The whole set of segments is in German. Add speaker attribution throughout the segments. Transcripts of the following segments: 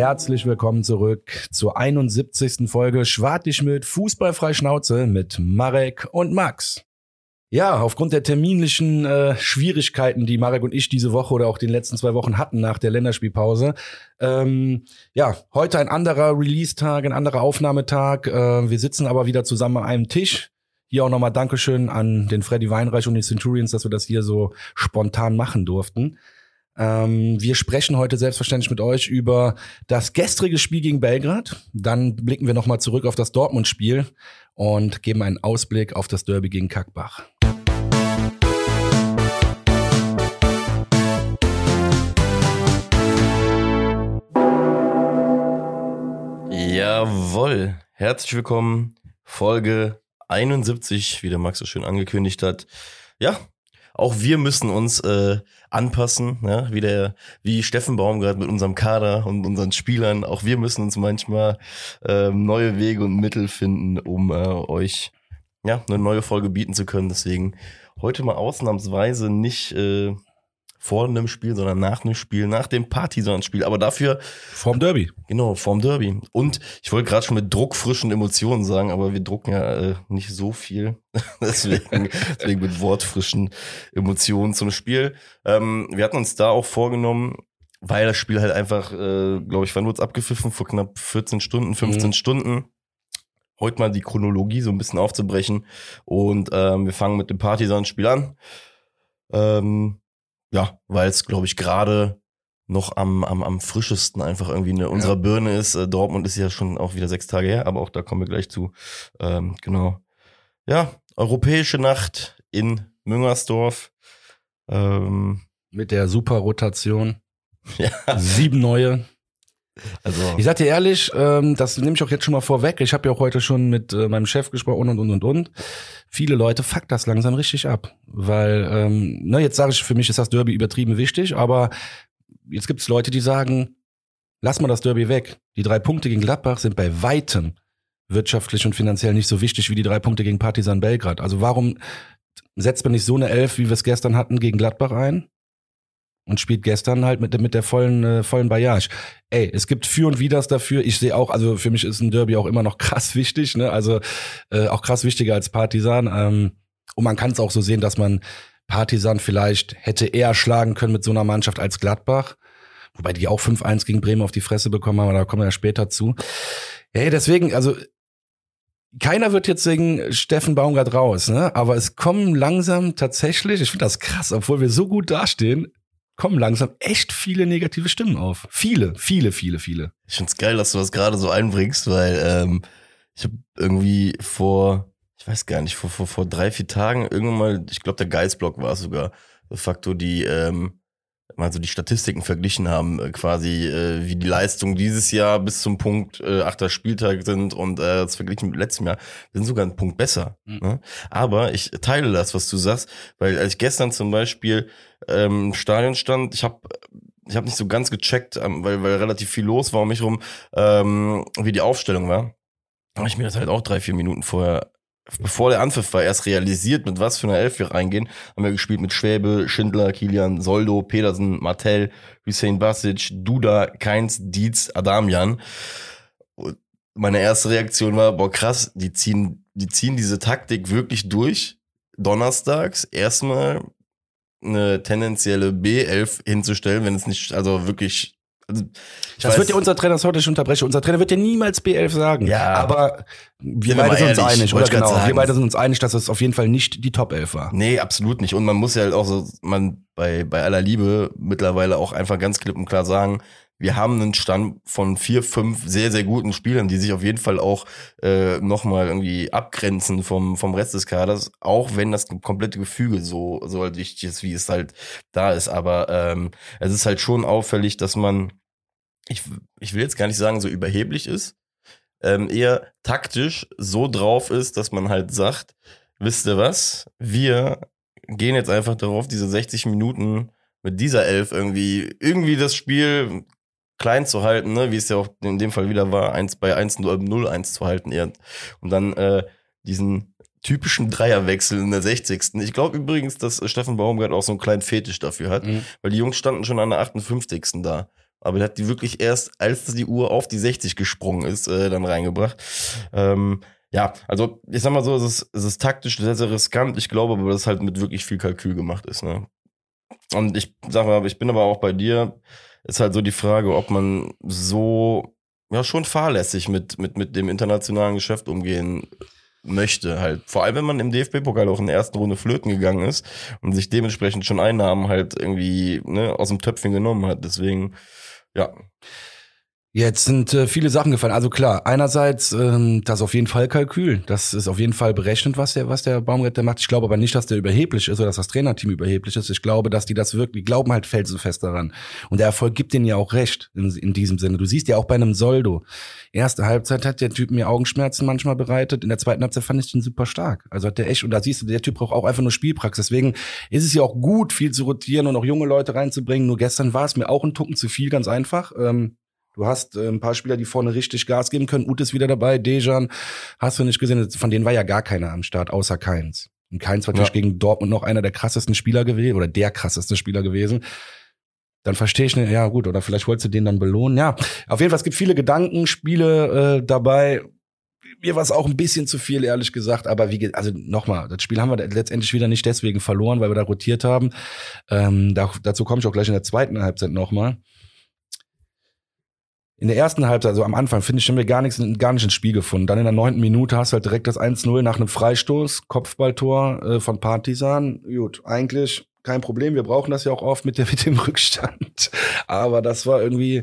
Speaker 1: Herzlich willkommen zurück zur 71. Folge Schwartig mit Fußballfrei Schnauze mit Marek und Max. Ja, aufgrund der terminlichen äh, Schwierigkeiten, die Marek und ich diese Woche oder auch den letzten zwei Wochen hatten nach der Länderspielpause, ähm, ja, heute ein anderer Release-Tag, ein anderer Aufnahmetag. Äh, wir sitzen aber wieder zusammen an einem Tisch. Hier auch nochmal Dankeschön an den Freddy Weinreich und die Centurions, dass wir das hier so spontan machen durften. Ähm, wir sprechen heute selbstverständlich mit euch über das gestrige Spiel gegen Belgrad. Dann blicken wir nochmal zurück auf das Dortmund-Spiel und geben einen Ausblick auf das Derby gegen Kackbach.
Speaker 2: Jawohl. Herzlich willkommen. Folge 71, wie der Max so schön angekündigt hat. Ja, auch wir müssen uns äh, anpassen, ja, wie der, wie Steffen Baumgart mit unserem Kader und unseren Spielern. Auch wir müssen uns manchmal äh, neue Wege und Mittel finden, um äh, euch ja eine neue Folge bieten zu können. Deswegen heute mal ausnahmsweise nicht äh, vor einem Spiel, sondern nach einem Spiel, nach dem Partisan-Spiel. Aber dafür.
Speaker 1: Vorm Derby.
Speaker 2: Genau, vorm Derby. Und ich wollte gerade schon mit druckfrischen Emotionen sagen, aber wir drucken ja äh, nicht so viel. deswegen, deswegen mit wortfrischen Emotionen zum Spiel. Ähm, wir hatten uns da auch vorgenommen, weil das Spiel halt einfach, äh, glaube ich, wann wurde es abgepfiffen? Vor knapp 14 Stunden, 15 mhm. Stunden heute mal die Chronologie so ein bisschen aufzubrechen. Und ähm, wir fangen mit dem Partisan-Spiel an. Ähm, ja, weil es, glaube ich, gerade noch am, am, am frischesten einfach irgendwie eine unserer ja. Birne ist. Äh, Dortmund ist ja schon auch wieder sechs Tage her, aber auch da kommen wir gleich zu. Ähm, genau. Ja, europäische Nacht in Müngersdorf.
Speaker 1: Ähm, Mit der Superrotation. Ja. Sieben neue. Also. Ich sag dir ehrlich, ähm, das nehme ich auch jetzt schon mal vorweg. Ich habe ja auch heute schon mit äh, meinem Chef gesprochen und und und und. Viele Leute fuck das langsam richtig ab, weil ähm, ne, jetzt sage ich, für mich ist das Derby übertrieben wichtig, aber jetzt gibt es Leute, die sagen, lass mal das Derby weg. Die drei Punkte gegen Gladbach sind bei weitem wirtschaftlich und finanziell nicht so wichtig wie die drei Punkte gegen Partisan Belgrad. Also warum setzt man nicht so eine Elf, wie wir es gestern hatten, gegen Gladbach ein? Und spielt gestern halt mit, mit der vollen, äh, vollen Baillage. Ey, es gibt für und widers dafür. Ich sehe auch, also für mich ist ein Derby auch immer noch krass wichtig, ne? Also äh, auch krass wichtiger als Partisan. Ähm, und man kann es auch so sehen, dass man Partisan vielleicht hätte eher schlagen können mit so einer Mannschaft als Gladbach. Wobei die auch 5-1 gegen Bremen auf die Fresse bekommen haben, aber da kommen wir ja später zu. Hey, deswegen, also keiner wird jetzt singen Steffen Baumgart raus, ne? Aber es kommen langsam tatsächlich, ich finde das krass, obwohl wir so gut dastehen, kommen langsam echt viele negative Stimmen auf. Viele, viele, viele, viele.
Speaker 2: Ich find's geil, dass du das gerade so einbringst, weil ähm, ich habe irgendwie vor, ich weiß gar nicht, vor, vor, vor drei, vier Tagen irgendwann mal, ich glaube, der Geistblock war es sogar, de facto die ähm, mal so die Statistiken verglichen haben, äh, quasi äh, wie die Leistung dieses Jahr bis zum Punkt äh, achter Spieltag sind und äh, das verglichen mit letztem Jahr sind sogar ein Punkt besser. Mhm. Ne? Aber ich teile das, was du sagst, weil als ich gestern zum Beispiel ähm, im Stadion stand, ich habe ich habe nicht so ganz gecheckt, ähm, weil, weil relativ viel los war um mich rum, ähm, wie die Aufstellung war. Habe ich mir das halt auch drei, vier Minuten vorher bevor der Anpfiff war, erst realisiert, mit was für einer Elf wir reingehen, haben wir gespielt mit Schwäbe, Schindler, Kilian, Soldo, Petersen, Martell, Hussein Basic, Duda, Keins, Dietz, Adamian. Meine erste Reaktion war, boah krass, die ziehen, die ziehen diese Taktik wirklich durch. Donnerstags erstmal eine tendenzielle B11 hinzustellen, wenn es nicht, also wirklich
Speaker 1: das weiß, wird ja unser Trainer, das heute nicht unterbrechen. Unser Trainer wird ja niemals B11 sagen. Ja. Aber wir beide sind uns einig, oder genau. Sagen. Wir beide sind uns einig, dass es auf jeden Fall nicht die Top 11 war.
Speaker 2: Nee, absolut nicht. Und man muss ja halt auch so, man bei, bei aller Liebe mittlerweile auch einfach ganz klipp und klar sagen, wir haben einen Stand von vier, fünf sehr, sehr guten Spielern, die sich auf jeden Fall auch äh, nochmal irgendwie abgrenzen vom, vom Rest des Kaders, auch wenn das komplette Gefüge so, so wichtig ist, wie es halt da ist. Aber ähm, es ist halt schon auffällig, dass man ich, ich will jetzt gar nicht sagen, so überheblich ist, ähm, eher taktisch so drauf ist, dass man halt sagt, wisst ihr was, wir gehen jetzt einfach darauf, diese 60 Minuten mit dieser Elf irgendwie, irgendwie das Spiel klein zu halten, ne, wie es ja auch in dem Fall wieder war, 1 bei 1 0 1 zu halten eher. Und dann äh, diesen typischen Dreierwechsel in der 60. Ich glaube übrigens, dass Steffen Baumgart auch so einen kleinen Fetisch dafür hat, mhm. weil die Jungs standen schon an der 58. da. Aber er hat die wirklich erst, als die Uhr auf die 60 gesprungen ist, äh, dann reingebracht. Ähm, ja, also ich sag mal so, es ist, es ist taktisch sehr, sehr riskant. Ich glaube aber, dass es halt mit wirklich viel Kalkül gemacht ist. Ne? Und ich sag mal, ich bin aber auch bei dir. Ist halt so die Frage, ob man so ja schon fahrlässig mit, mit, mit dem internationalen Geschäft umgehen möchte halt. Vor allem, wenn man im DFB-Pokal auch in der ersten Runde flöten gegangen ist und sich dementsprechend schon Einnahmen halt irgendwie ne, aus dem Töpfchen genommen hat. Deswegen, ja.
Speaker 1: Jetzt sind äh, viele Sachen gefallen. Also klar, einerseits ähm, das auf jeden Fall Kalkül. Das ist auf jeden Fall berechnet, was der, was der Baumretter macht. Ich glaube aber nicht, dass der überheblich ist oder dass das Trainerteam überheblich ist. Ich glaube, dass die das wirklich, die glauben halt felsenfest daran. Und der Erfolg gibt denen ja auch recht in, in diesem Sinne. Du siehst ja auch bei einem Soldo. Erste Halbzeit hat der Typ mir Augenschmerzen manchmal bereitet. In der zweiten Halbzeit fand ich den super stark. Also hat der echt, und da siehst du, der Typ braucht auch einfach nur Spielpraxis. Deswegen ist es ja auch gut, viel zu rotieren und auch junge Leute reinzubringen. Nur gestern war es mir auch ein Tucken zu viel, ganz einfach. Ähm, Du hast äh, ein paar Spieler, die vorne richtig Gas geben können. Ute ist wieder dabei, Dejan. Hast du nicht gesehen? Von denen war ja gar keiner am Start, außer Keins. Und Keins war natürlich ja. gegen Dortmund noch einer der krassesten Spieler gewesen oder der krasseste Spieler gewesen. Dann verstehe ich nicht, ja gut, oder vielleicht wolltest du den dann belohnen. Ja, auf jeden Fall, es gibt viele Gedankenspiele äh, dabei. Mir war es auch ein bisschen zu viel, ehrlich gesagt. Aber wie geht, also nochmal, das Spiel haben wir letztendlich wieder nicht deswegen verloren, weil wir da rotiert haben. Ähm, da, dazu komme ich auch gleich in der zweiten Halbzeit nochmal in der ersten Halbzeit, also am Anfang, finde ich, haben wir gar nichts, gar nicht ins Spiel gefunden. Dann in der neunten Minute hast du halt direkt das 1-0 nach einem Freistoß, Kopfballtor äh, von Partisan. Gut, eigentlich kein Problem. Wir brauchen das ja auch oft mit, der, mit dem Rückstand. Aber das war irgendwie,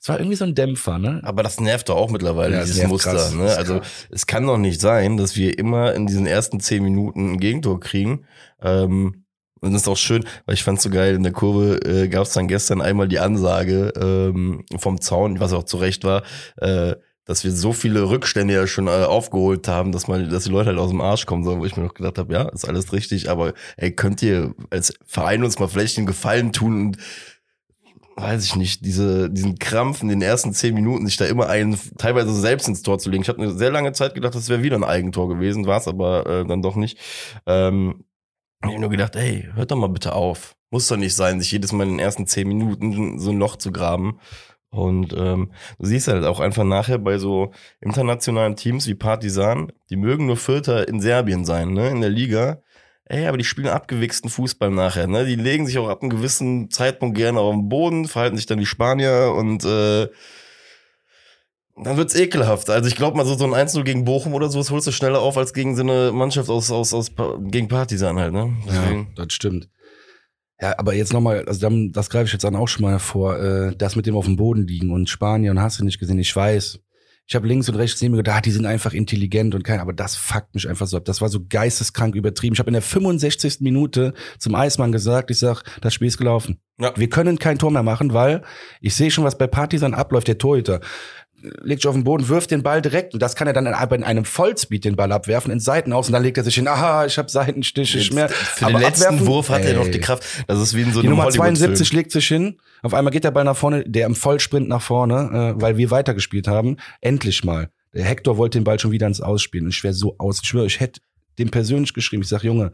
Speaker 1: es war irgendwie so ein Dämpfer, ne?
Speaker 2: Aber das nervt doch auch mittlerweile, ja, dieses Muster. Krass, ne? Also es kann doch nicht sein, dass wir immer in diesen ersten zehn Minuten ein Gegentor kriegen. Ähm, und das ist auch schön, weil ich fand's so geil, in der Kurve äh, gab es dann gestern einmal die Ansage ähm, vom Zaun, was auch zu Recht war, äh, dass wir so viele Rückstände ja schon äh, aufgeholt haben, dass man, dass die Leute halt aus dem Arsch kommen sollen, wo ich mir noch gedacht habe, ja, ist alles richtig, aber ey, könnt ihr als Verein uns mal vielleicht einen Gefallen tun und weiß ich nicht, diese, diesen Krampf in den ersten zehn Minuten, sich da immer einen teilweise selbst ins Tor zu legen. Ich habe eine sehr lange Zeit gedacht, das wäre wieder ein Eigentor gewesen, war es aber äh, dann doch nicht. Ähm, ich habe nur gedacht, ey, hört doch mal bitte auf. Muss doch nicht sein, sich jedes Mal in den ersten zehn Minuten so ein Loch zu graben. Und ähm, du siehst halt auch einfach nachher bei so internationalen Teams wie Partisan, die mögen nur Vierter in Serbien sein, ne, in der Liga. Ey, aber die spielen abgewichsten Fußball nachher, ne? Die legen sich auch ab einem gewissen Zeitpunkt gerne auf den Boden, verhalten sich dann wie Spanier und äh, dann wird's ekelhaft. Also ich glaube mal so, so ein Einzel gegen Bochum oder so, das holst du schneller auf als gegen so eine Mannschaft aus, aus, aus gegen Partisan halt, ne?
Speaker 1: Deswegen. Ja, das stimmt. Ja, aber jetzt nochmal, also dann, das greife ich jetzt dann auch schon mal vor, äh, das mit dem auf dem Boden liegen und Spanien hast du nicht gesehen, ich weiß. Ich habe links und rechts neben mir gedacht, ah, die sind einfach intelligent und kein, aber das fuckt mich einfach so ab. Das war so geisteskrank übertrieben. Ich habe in der 65. Minute zum Eismann gesagt, ich sag, das Spiel ist gelaufen. Ja. Wir können kein Tor mehr machen, weil ich sehe schon, was bei Partisan abläuft, der Torhüter legt sich auf den Boden, wirft den Ball direkt und das kann er dann aber in einem Vollspeed den Ball abwerfen, in Seiten aus und dann legt er sich hin, aha, ich habe Seitenstiche, ich mehr.
Speaker 2: Für aber den letzten abwerfen, Wurf hat ey. er noch die Kraft. Das ist wie in so
Speaker 1: einem Die Nummer 72 legt sich hin, auf einmal geht der Ball nach vorne, der im Vollsprint nach vorne, äh, weil wir weitergespielt haben, endlich mal. Der Hector wollte den Ball schon wieder ins Ausspielen und ich wäre so aus, ich schwöre, ich hätte dem persönlich geschrieben, ich sag, Junge,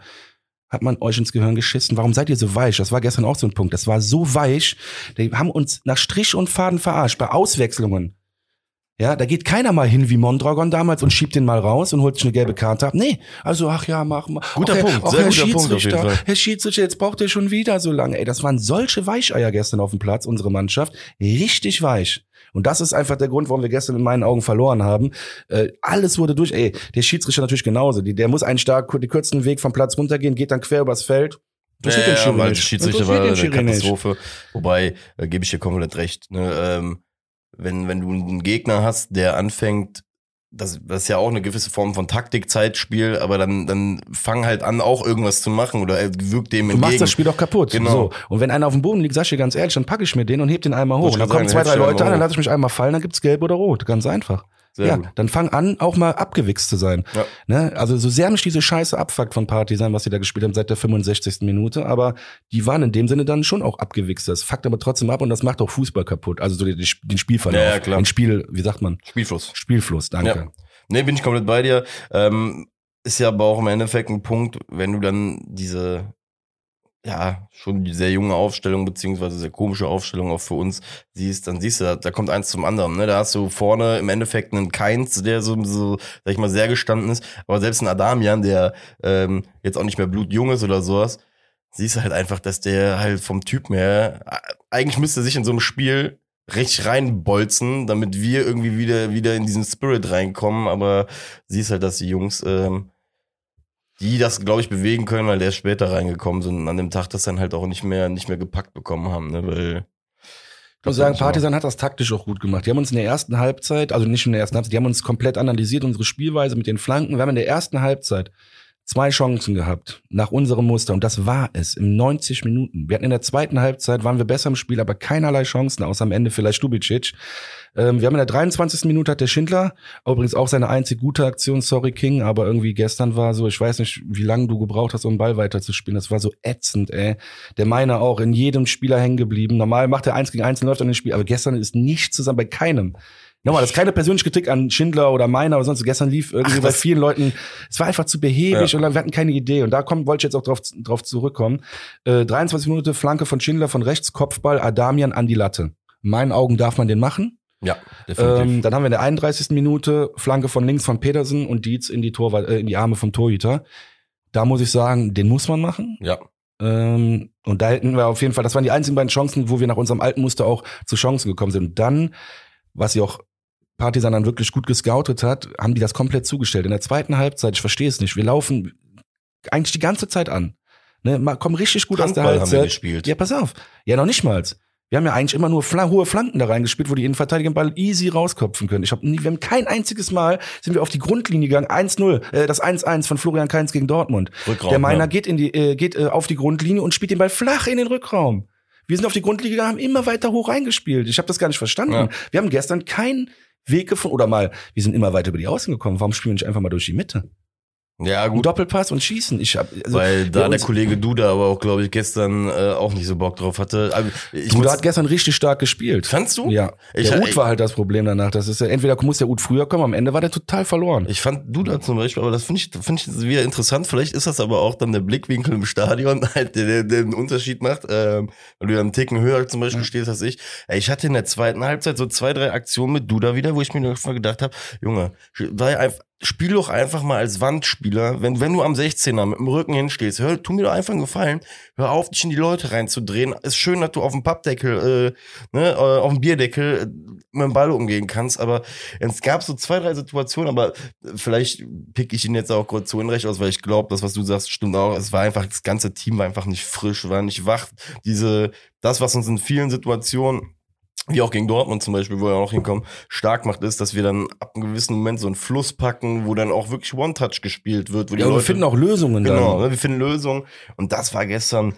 Speaker 1: hat man euch ins Gehirn geschissen? Warum seid ihr so weich? Das war gestern auch so ein Punkt. Das war so weich. Die haben uns nach Strich und Faden verarscht. Bei Auswechslungen ja, da geht keiner mal hin wie Mondragon damals und schiebt den mal raus und holt sich eine gelbe Karte ab. Nee, also ach ja, mach mal.
Speaker 2: Guter
Speaker 1: okay,
Speaker 2: Punkt, sehr
Speaker 1: Herr
Speaker 2: guter Punkt auf jeden Fall.
Speaker 1: Herr Schiedsrichter, jetzt braucht ihr schon wieder so lange. Ey, das waren solche Weicheier gestern auf dem Platz, unsere Mannschaft. Richtig weich. Und das ist einfach der Grund, warum wir gestern in meinen Augen verloren haben. Äh, alles wurde durch. Ey, der Schiedsrichter natürlich genauso. Die, der muss einen stark den kürzesten Weg vom Platz runtergehen, geht dann quer übers Feld.
Speaker 2: Das ja, ja, weil Schiedsrichter war eine Katastrophe. Wobei, äh, gebe ich dir komplett recht. Ne? Ähm, wenn, wenn du einen Gegner hast, der anfängt, das, das ist ja auch eine gewisse Form von Taktikzeitspiel, aber dann, dann fang halt an, auch irgendwas zu machen oder wirkt dem
Speaker 1: du
Speaker 2: entgegen. Du
Speaker 1: machst das Spiel doch kaputt. Genau. So. Und wenn einer auf dem Boden liegt, sag ich dir ganz ehrlich, dann packe ich mir den und heb den einmal hoch. Und dann kommen zwei, drei Leute an, dann lasse ich mich einmal fallen, dann gibt's gelb oder rot. Ganz einfach. Sehr ja, gut. dann fang an, auch mal abgewichst zu sein. Ja. Ne? Also so sehr mich diese Scheiße abfuckt von Partisan, was sie da gespielt haben seit der 65. Minute, aber die waren in dem Sinne dann schon auch abgewichst. Das fuckt aber trotzdem ab und das macht auch Fußball kaputt. Also so den, den Spielverlauf. Ja, ja, klar. Den Spiel, wie sagt man?
Speaker 2: Spielfluss.
Speaker 1: Spielfluss, danke. Ja.
Speaker 2: Nee, bin ich komplett bei dir. Ähm, ist ja aber auch im Endeffekt ein Punkt, wenn du dann diese ja, schon die sehr junge Aufstellung, beziehungsweise sehr komische Aufstellung auch für uns siehst, dann siehst du, da kommt eins zum anderen. Ne? Da hast du vorne im Endeffekt einen Keins, der so, so, sag ich mal, sehr gestanden ist, aber selbst ein Adamian, der ähm, jetzt auch nicht mehr blutjung ist oder sowas, siehst du halt einfach, dass der halt vom Typ mehr, eigentlich müsste sich in so einem Spiel richtig reinbolzen, damit wir irgendwie wieder, wieder in diesen Spirit reinkommen, aber siehst halt, dass die Jungs, ähm, die das, glaube ich, bewegen können, weil der später reingekommen sind und an dem Tag das dann halt auch nicht mehr, nicht mehr gepackt bekommen haben, ne, weil
Speaker 1: ich muss sagen, Partisan hat das taktisch auch gut gemacht. Die haben uns in der ersten Halbzeit, also nicht in der ersten Halbzeit, die haben uns komplett analysiert, unsere Spielweise mit den Flanken. Wir haben in der ersten Halbzeit zwei Chancen gehabt nach unserem Muster und das war es im 90 Minuten. Wir hatten in der zweiten Halbzeit waren wir besser im Spiel, aber keinerlei Chancen, außer am Ende vielleicht Stubicic. Ähm, wir haben in der 23. Minute hat der Schindler übrigens auch seine einzig gute Aktion, sorry King, aber irgendwie gestern war so, ich weiß nicht, wie lange du gebraucht hast, um den Ball weiterzuspielen. Das war so ätzend, ey. Der Meiner auch in jedem Spieler hängen geblieben. Normal macht er eins gegen eins und läuft an den Spiel, aber gestern ist nichts zusammen bei keinem. Nochmal, das ist keine persönliche Kritik an Schindler oder meiner oder sonst. Gestern lief irgendwie Ach, bei vielen Leuten, es war einfach zu behäbig ja. und wir hatten keine Idee. Und da kommen, wollte ich jetzt auch drauf, drauf zurückkommen. Äh, 23 Minuten Flanke von Schindler von rechts, Kopfball, Adamian an die Latte. In meinen Augen darf man den machen.
Speaker 2: Ja,
Speaker 1: definitiv. Ähm, dann haben wir in der 31. Minute Flanke von links von Petersen und Dietz in die Torwart, äh, in die Arme vom Torhüter. Da muss ich sagen, den muss man machen.
Speaker 2: Ja.
Speaker 1: Ähm, und da hätten wir auf jeden Fall, das waren die einzigen beiden Chancen, wo wir nach unserem alten Muster auch zu Chancen gekommen sind. Und dann, was ich auch Partisan dann wirklich gut gescoutet hat, haben die das komplett zugestellt. In der zweiten Halbzeit, ich verstehe es nicht, wir laufen eigentlich die ganze Zeit an. Ne, kommen richtig gut
Speaker 2: Handball
Speaker 1: aus der Halbzeit.
Speaker 2: Haben wir gespielt.
Speaker 1: Ja, pass auf. Ja, noch nicht mal. Wir haben ja eigentlich immer nur fla hohe Flanken da reingespielt, wo die Innenverteidiger den Ball easy rauskopfen können. Ich hab nie, wir haben kein einziges Mal sind wir auf die Grundlinie gegangen. 1-0, äh, das 1-1 von Florian Kainz gegen Dortmund.
Speaker 2: Rückraum,
Speaker 1: Der Meiner
Speaker 2: ja.
Speaker 1: geht in die äh, geht äh, auf die Grundlinie und spielt den Ball flach in den Rückraum. Wir sind auf die Grundlinie gegangen, haben immer weiter hoch reingespielt. Ich habe das gar nicht verstanden.
Speaker 2: Ja.
Speaker 1: Wir haben gestern keinen Weg gefunden oder mal, wir sind immer weiter über die Außen gekommen. Warum spielen wir nicht einfach mal durch die Mitte?
Speaker 2: Ja,
Speaker 1: Ein
Speaker 2: gut.
Speaker 1: Doppelpass und schießen. Ich hab, also
Speaker 2: weil da der Kollege Duda aber auch, glaube ich, gestern äh, auch nicht so Bock drauf hatte. Also, ich
Speaker 1: Duda hat gestern richtig stark gespielt.
Speaker 2: Fandst du?
Speaker 1: Ja.
Speaker 2: Ich-
Speaker 1: der
Speaker 2: ich-
Speaker 1: Ut war halt das Problem danach. Das ist ja, entweder muss der Ut früher kommen, am Ende war der total verloren.
Speaker 2: Ich fand Duda zum Beispiel, aber das finde ich, finde ich wieder interessant. Vielleicht ist das aber auch dann der Blickwinkel im Stadion, halt, der, der, der den Unterschied macht, ähm, weil du ja einen Ticken höher zum Beispiel
Speaker 1: Ja.
Speaker 2: stehst als ich. Ich hatte in der zweiten Halbzeit so zwei, drei Aktionen mit Duda wieder, wo ich mir gedacht habe, Junge, sei einfach, spiel doch einfach mal als Wandspieler, wenn, wenn du am 16er mit dem Rücken hinstehst, hör, tu mir doch einfach einen Gefallen, hör auf, dich in die Leute reinzudrehen. Ist schön, dass du auf dem Pappdeckel, äh, ne, äh, auf dem Bierdeckel äh, mit dem Ball umgehen kannst, aber es gab so zwei, drei Situationen, aber vielleicht pick ich ihn jetzt auch kurz zu Unrecht aus, weil ich glaube, das, was du sagst, stimmt auch. Es war einfach, das ganze Team war einfach nicht frisch, war nicht wach. Diese, das, was uns in vielen Situationen wie auch gegen Dortmund zum Beispiel, wo wir auch hinkommen, stark macht, ist, dass wir dann ab einem gewissen Moment so einen Fluss packen, wo dann auch wirklich One-Touch gespielt wird,
Speaker 1: Ja, und wir
Speaker 2: Leute
Speaker 1: finden auch Lösungen
Speaker 2: Genau,
Speaker 1: dann.
Speaker 2: ne, wir finden Lösungen. Und das war gestern.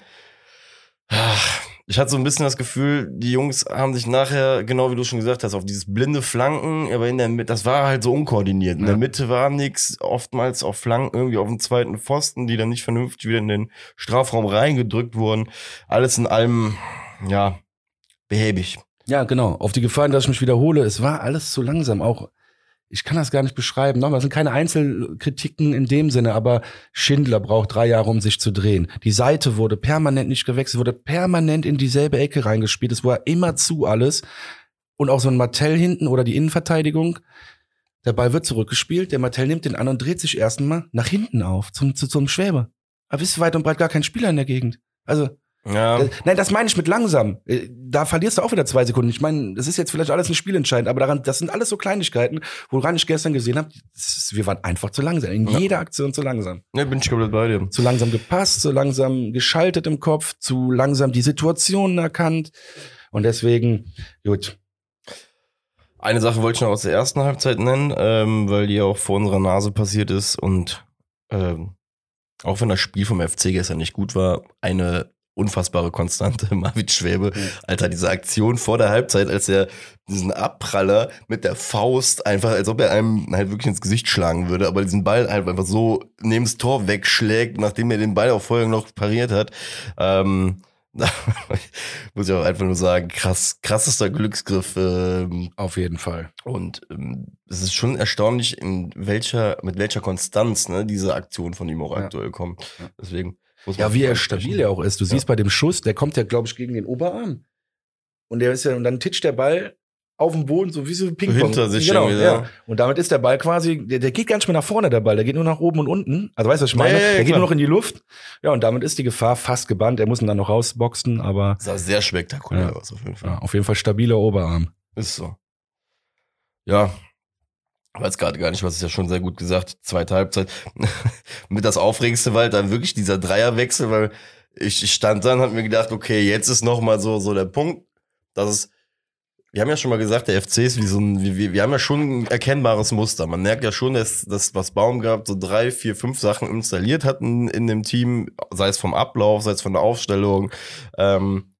Speaker 2: ach, Ich hatte so ein bisschen das Gefühl, die Jungs haben sich nachher, genau wie du schon gesagt hast, auf dieses blinde Flanken, aber in der Mitte, das war halt so unkoordiniert. In
Speaker 1: Ja.
Speaker 2: der Mitte war nix, oftmals auf Flanken irgendwie auf dem zweiten Pfosten, die dann nicht vernünftig wieder in den Strafraum reingedrückt wurden. Alles in allem, ja, behäbig.
Speaker 1: Ja, genau. Auf die Gefahr, dass ich mich wiederhole, es war alles zu langsam. Auch, ich kann das gar nicht beschreiben. Nochmal, es sind keine Einzelkritiken in dem Sinne, aber Schindler braucht drei Jahre, um sich zu drehen. Die Seite wurde permanent nicht gewechselt, wurde permanent in dieselbe Ecke reingespielt. Es war immer zu alles. Und auch so ein Martell hinten oder die Innenverteidigung. Der Ball wird zurückgespielt, der Martell nimmt den an und dreht sich erstmal nach hinten auf, zum, zu, zum Schwäbe. Aber ist weit und breit gar kein Spieler in der Gegend. Also,
Speaker 2: Ja,
Speaker 1: äh, Nein, das meine ich mit langsam. Äh, Da verlierst du auch wieder zwei Sekunden. Ich meine, das ist jetzt vielleicht alles ein Spiel entscheidend, aber daran, das sind alles so Kleinigkeiten, woran ich gestern gesehen habe, wir waren einfach zu langsam. In
Speaker 2: Ja.
Speaker 1: jeder Aktion zu langsam.
Speaker 2: ne, bin ich komplett bei dir.
Speaker 1: Zu langsam gepasst, zu langsam geschaltet im Kopf, zu langsam die Situationen erkannt. Und deswegen, gut.
Speaker 2: Eine Sache wollte ich noch aus der ersten Halbzeit nennen, ähm, weil die ja auch vor unserer Nase passiert ist und ähm, auch wenn das Spiel vom FC gestern nicht gut war, eine unfassbare Konstante, Marvin Schwäbe. Alter, diese Aktion vor der Halbzeit, als er diesen Abpraller mit der Faust einfach, als ob er einem halt wirklich ins Gesicht schlagen würde, aber diesen Ball halt einfach so neben das Tor wegschlägt, nachdem er den Ball auch vorher noch pariert hat. Ähm, muss ich auch einfach nur sagen, krass, krassester Glücksgriff ähm,
Speaker 1: Auf jeden Fall.
Speaker 2: und ähm, es ist schon erstaunlich, in welcher, mit welcher Konstanz ne, diese Aktionen von ihm auch
Speaker 1: Ja.
Speaker 2: aktuell kommen.
Speaker 1: Ja.
Speaker 2: Deswegen
Speaker 1: Ja, wie er stabil er auch ist. Du ja. siehst bei dem Schuss, der kommt ja, glaube ich, gegen den Oberarm. Und der ist ja, und dann titscht der Ball auf dem Boden, so wie so Ping-Pong.
Speaker 2: Hinter sich
Speaker 1: genau, ja. Und damit ist der Ball quasi, der, der geht gar nicht mehr nach vorne, der Ball, der geht nur nach oben und unten. Also weißt du, was ich meine? Ja, ja, ja, der geht nur noch in die Luft. Ja, und damit ist die Gefahr fast gebannt. Er muss ihn dann noch rausboxen, aber.
Speaker 2: Das sah sehr spektakulär aus,
Speaker 1: auf jeden Fall. Ja, auf jeden Fall stabiler Oberarm.
Speaker 2: Ist so. Ja. Weiß gerade gar nicht, was ist ja schon sehr gut gesagt. Zweite Halbzeit. Mit das Aufregendste war halt dann wirklich dieser Dreierwechsel, weil ich, ich stand dann, hab mir gedacht, okay, jetzt ist noch mal so, so der Punkt, dass es wir haben ja schon mal gesagt, der FC ist wie so ein, wir, wir haben ja schon ein erkennbares Muster. Man merkt ja schon, dass, dass was Baum gehabt, so drei, vier, fünf Sachen installiert hatten in dem Team, sei es vom Ablauf, sei es von der Aufstellung, ähm,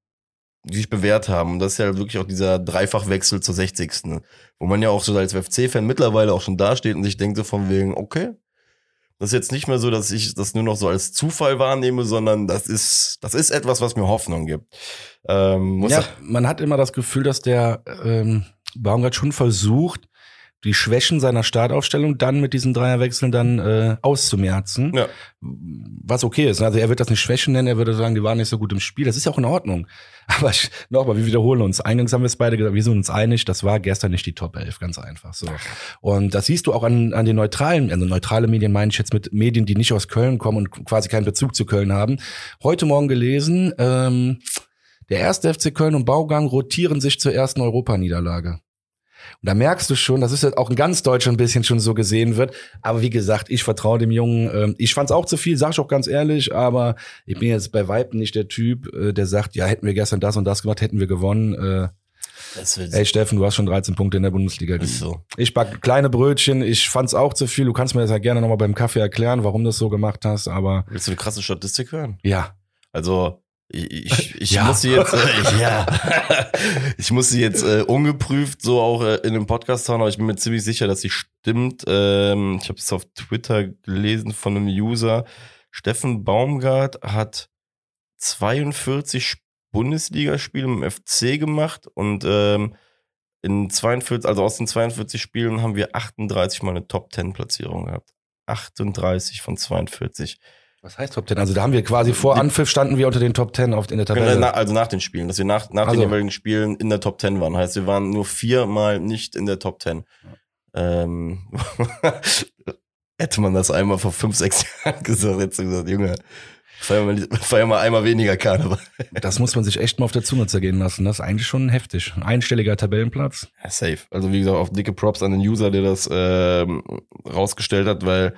Speaker 2: die sich bewährt haben. Und das ist ja wirklich auch dieser Dreifachwechsel zur 60. Wo man ja auch so als FC-Fan mittlerweile auch schon dasteht und sich denkt so von wegen, okay, das ist jetzt nicht mehr so, dass ich das nur noch so als Zufall wahrnehme, sondern das ist, das ist etwas, was mir Hoffnung gibt.
Speaker 1: Ähm, ja, man hat immer das Gefühl, dass der ähm, Baumgart schon versucht, die Schwächen seiner Startaufstellung dann mit diesen Dreierwechseln dann äh, auszumerzen. Ja. Was okay ist. Also er wird das nicht Schwächen nennen, er würde sagen, die waren nicht so gut im Spiel. Das ist ja auch in Ordnung. Aber nochmal, wir wiederholen uns. Eingangs haben wir es beide gesagt, wir sind uns einig, das war gestern nicht die Top 11, ganz einfach so. Und das siehst du auch an, an den neutralen, also neutrale Medien meine ich jetzt mit Medien, die nicht aus Köln kommen und quasi keinen Bezug zu Köln haben. Heute Morgen gelesen, ähm, der erste FC Köln und Baugang rotieren sich zur ersten Europaniederlage. Und da merkst du schon, dass es jetzt auch in ganz Deutschland ein bisschen schon so gesehen wird. Aber wie gesagt, ich vertraue dem Jungen. Ähm, ich fand es auch zu viel, sag ich auch ganz ehrlich, aber ich bin jetzt bei Weitem nicht der Typ, äh, der sagt, ja, hätten wir gestern das und das gemacht, hätten wir gewonnen. Äh, Ey Steffen, du hast schon 13 Punkte in der Bundesliga.
Speaker 2: Ist so.
Speaker 1: Ich back kleine Brötchen, ich fand's auch zu viel. Du kannst mir das ja gerne nochmal beim Kaffee erklären, warum du das so gemacht hast, aber.
Speaker 2: Willst du eine krasse Statistik hören?
Speaker 1: Ja.
Speaker 2: Also, ich, ich ja. muss sie jetzt, äh, ja. ich muss sie jetzt äh, ungeprüft so auch äh, in einem Podcast hauen, aber ich bin mir ziemlich sicher, dass sie stimmt. Ähm, ich habe es auf Twitter gelesen von einem User. Steffen Baumgart hat 42 Bundesligaspiele im FC gemacht und ähm, in 42, also aus den 42 Spielen haben wir 38 mal eine Top 10 Platzierung gehabt. 38 von 42.
Speaker 1: Was heißt Top 10? Also da haben wir quasi vor Anpfiff standen wir unter den Top 10 auf, in der
Speaker 2: genau, Tabelle. also nach den Spielen, dass wir nach, nach also. den jeweiligen Spielen in der Top 10 waren. Heißt, wir waren nur viermal nicht in der Top 10. Ähm, hätte man das einmal vor fünf, sechs Jahren gesagt, hätte gesagt, Junge, feier mal, feier mal einmal weniger Karneval.
Speaker 1: Das muss man sich echt mal auf der Zunge zergehen lassen. Das ist eigentlich schon heftig. Ein einstelliger Tabellenplatz.
Speaker 2: Ja, safe. Also wie gesagt, auch dicke Props an den User, der das ähm, rausgestellt hat, weil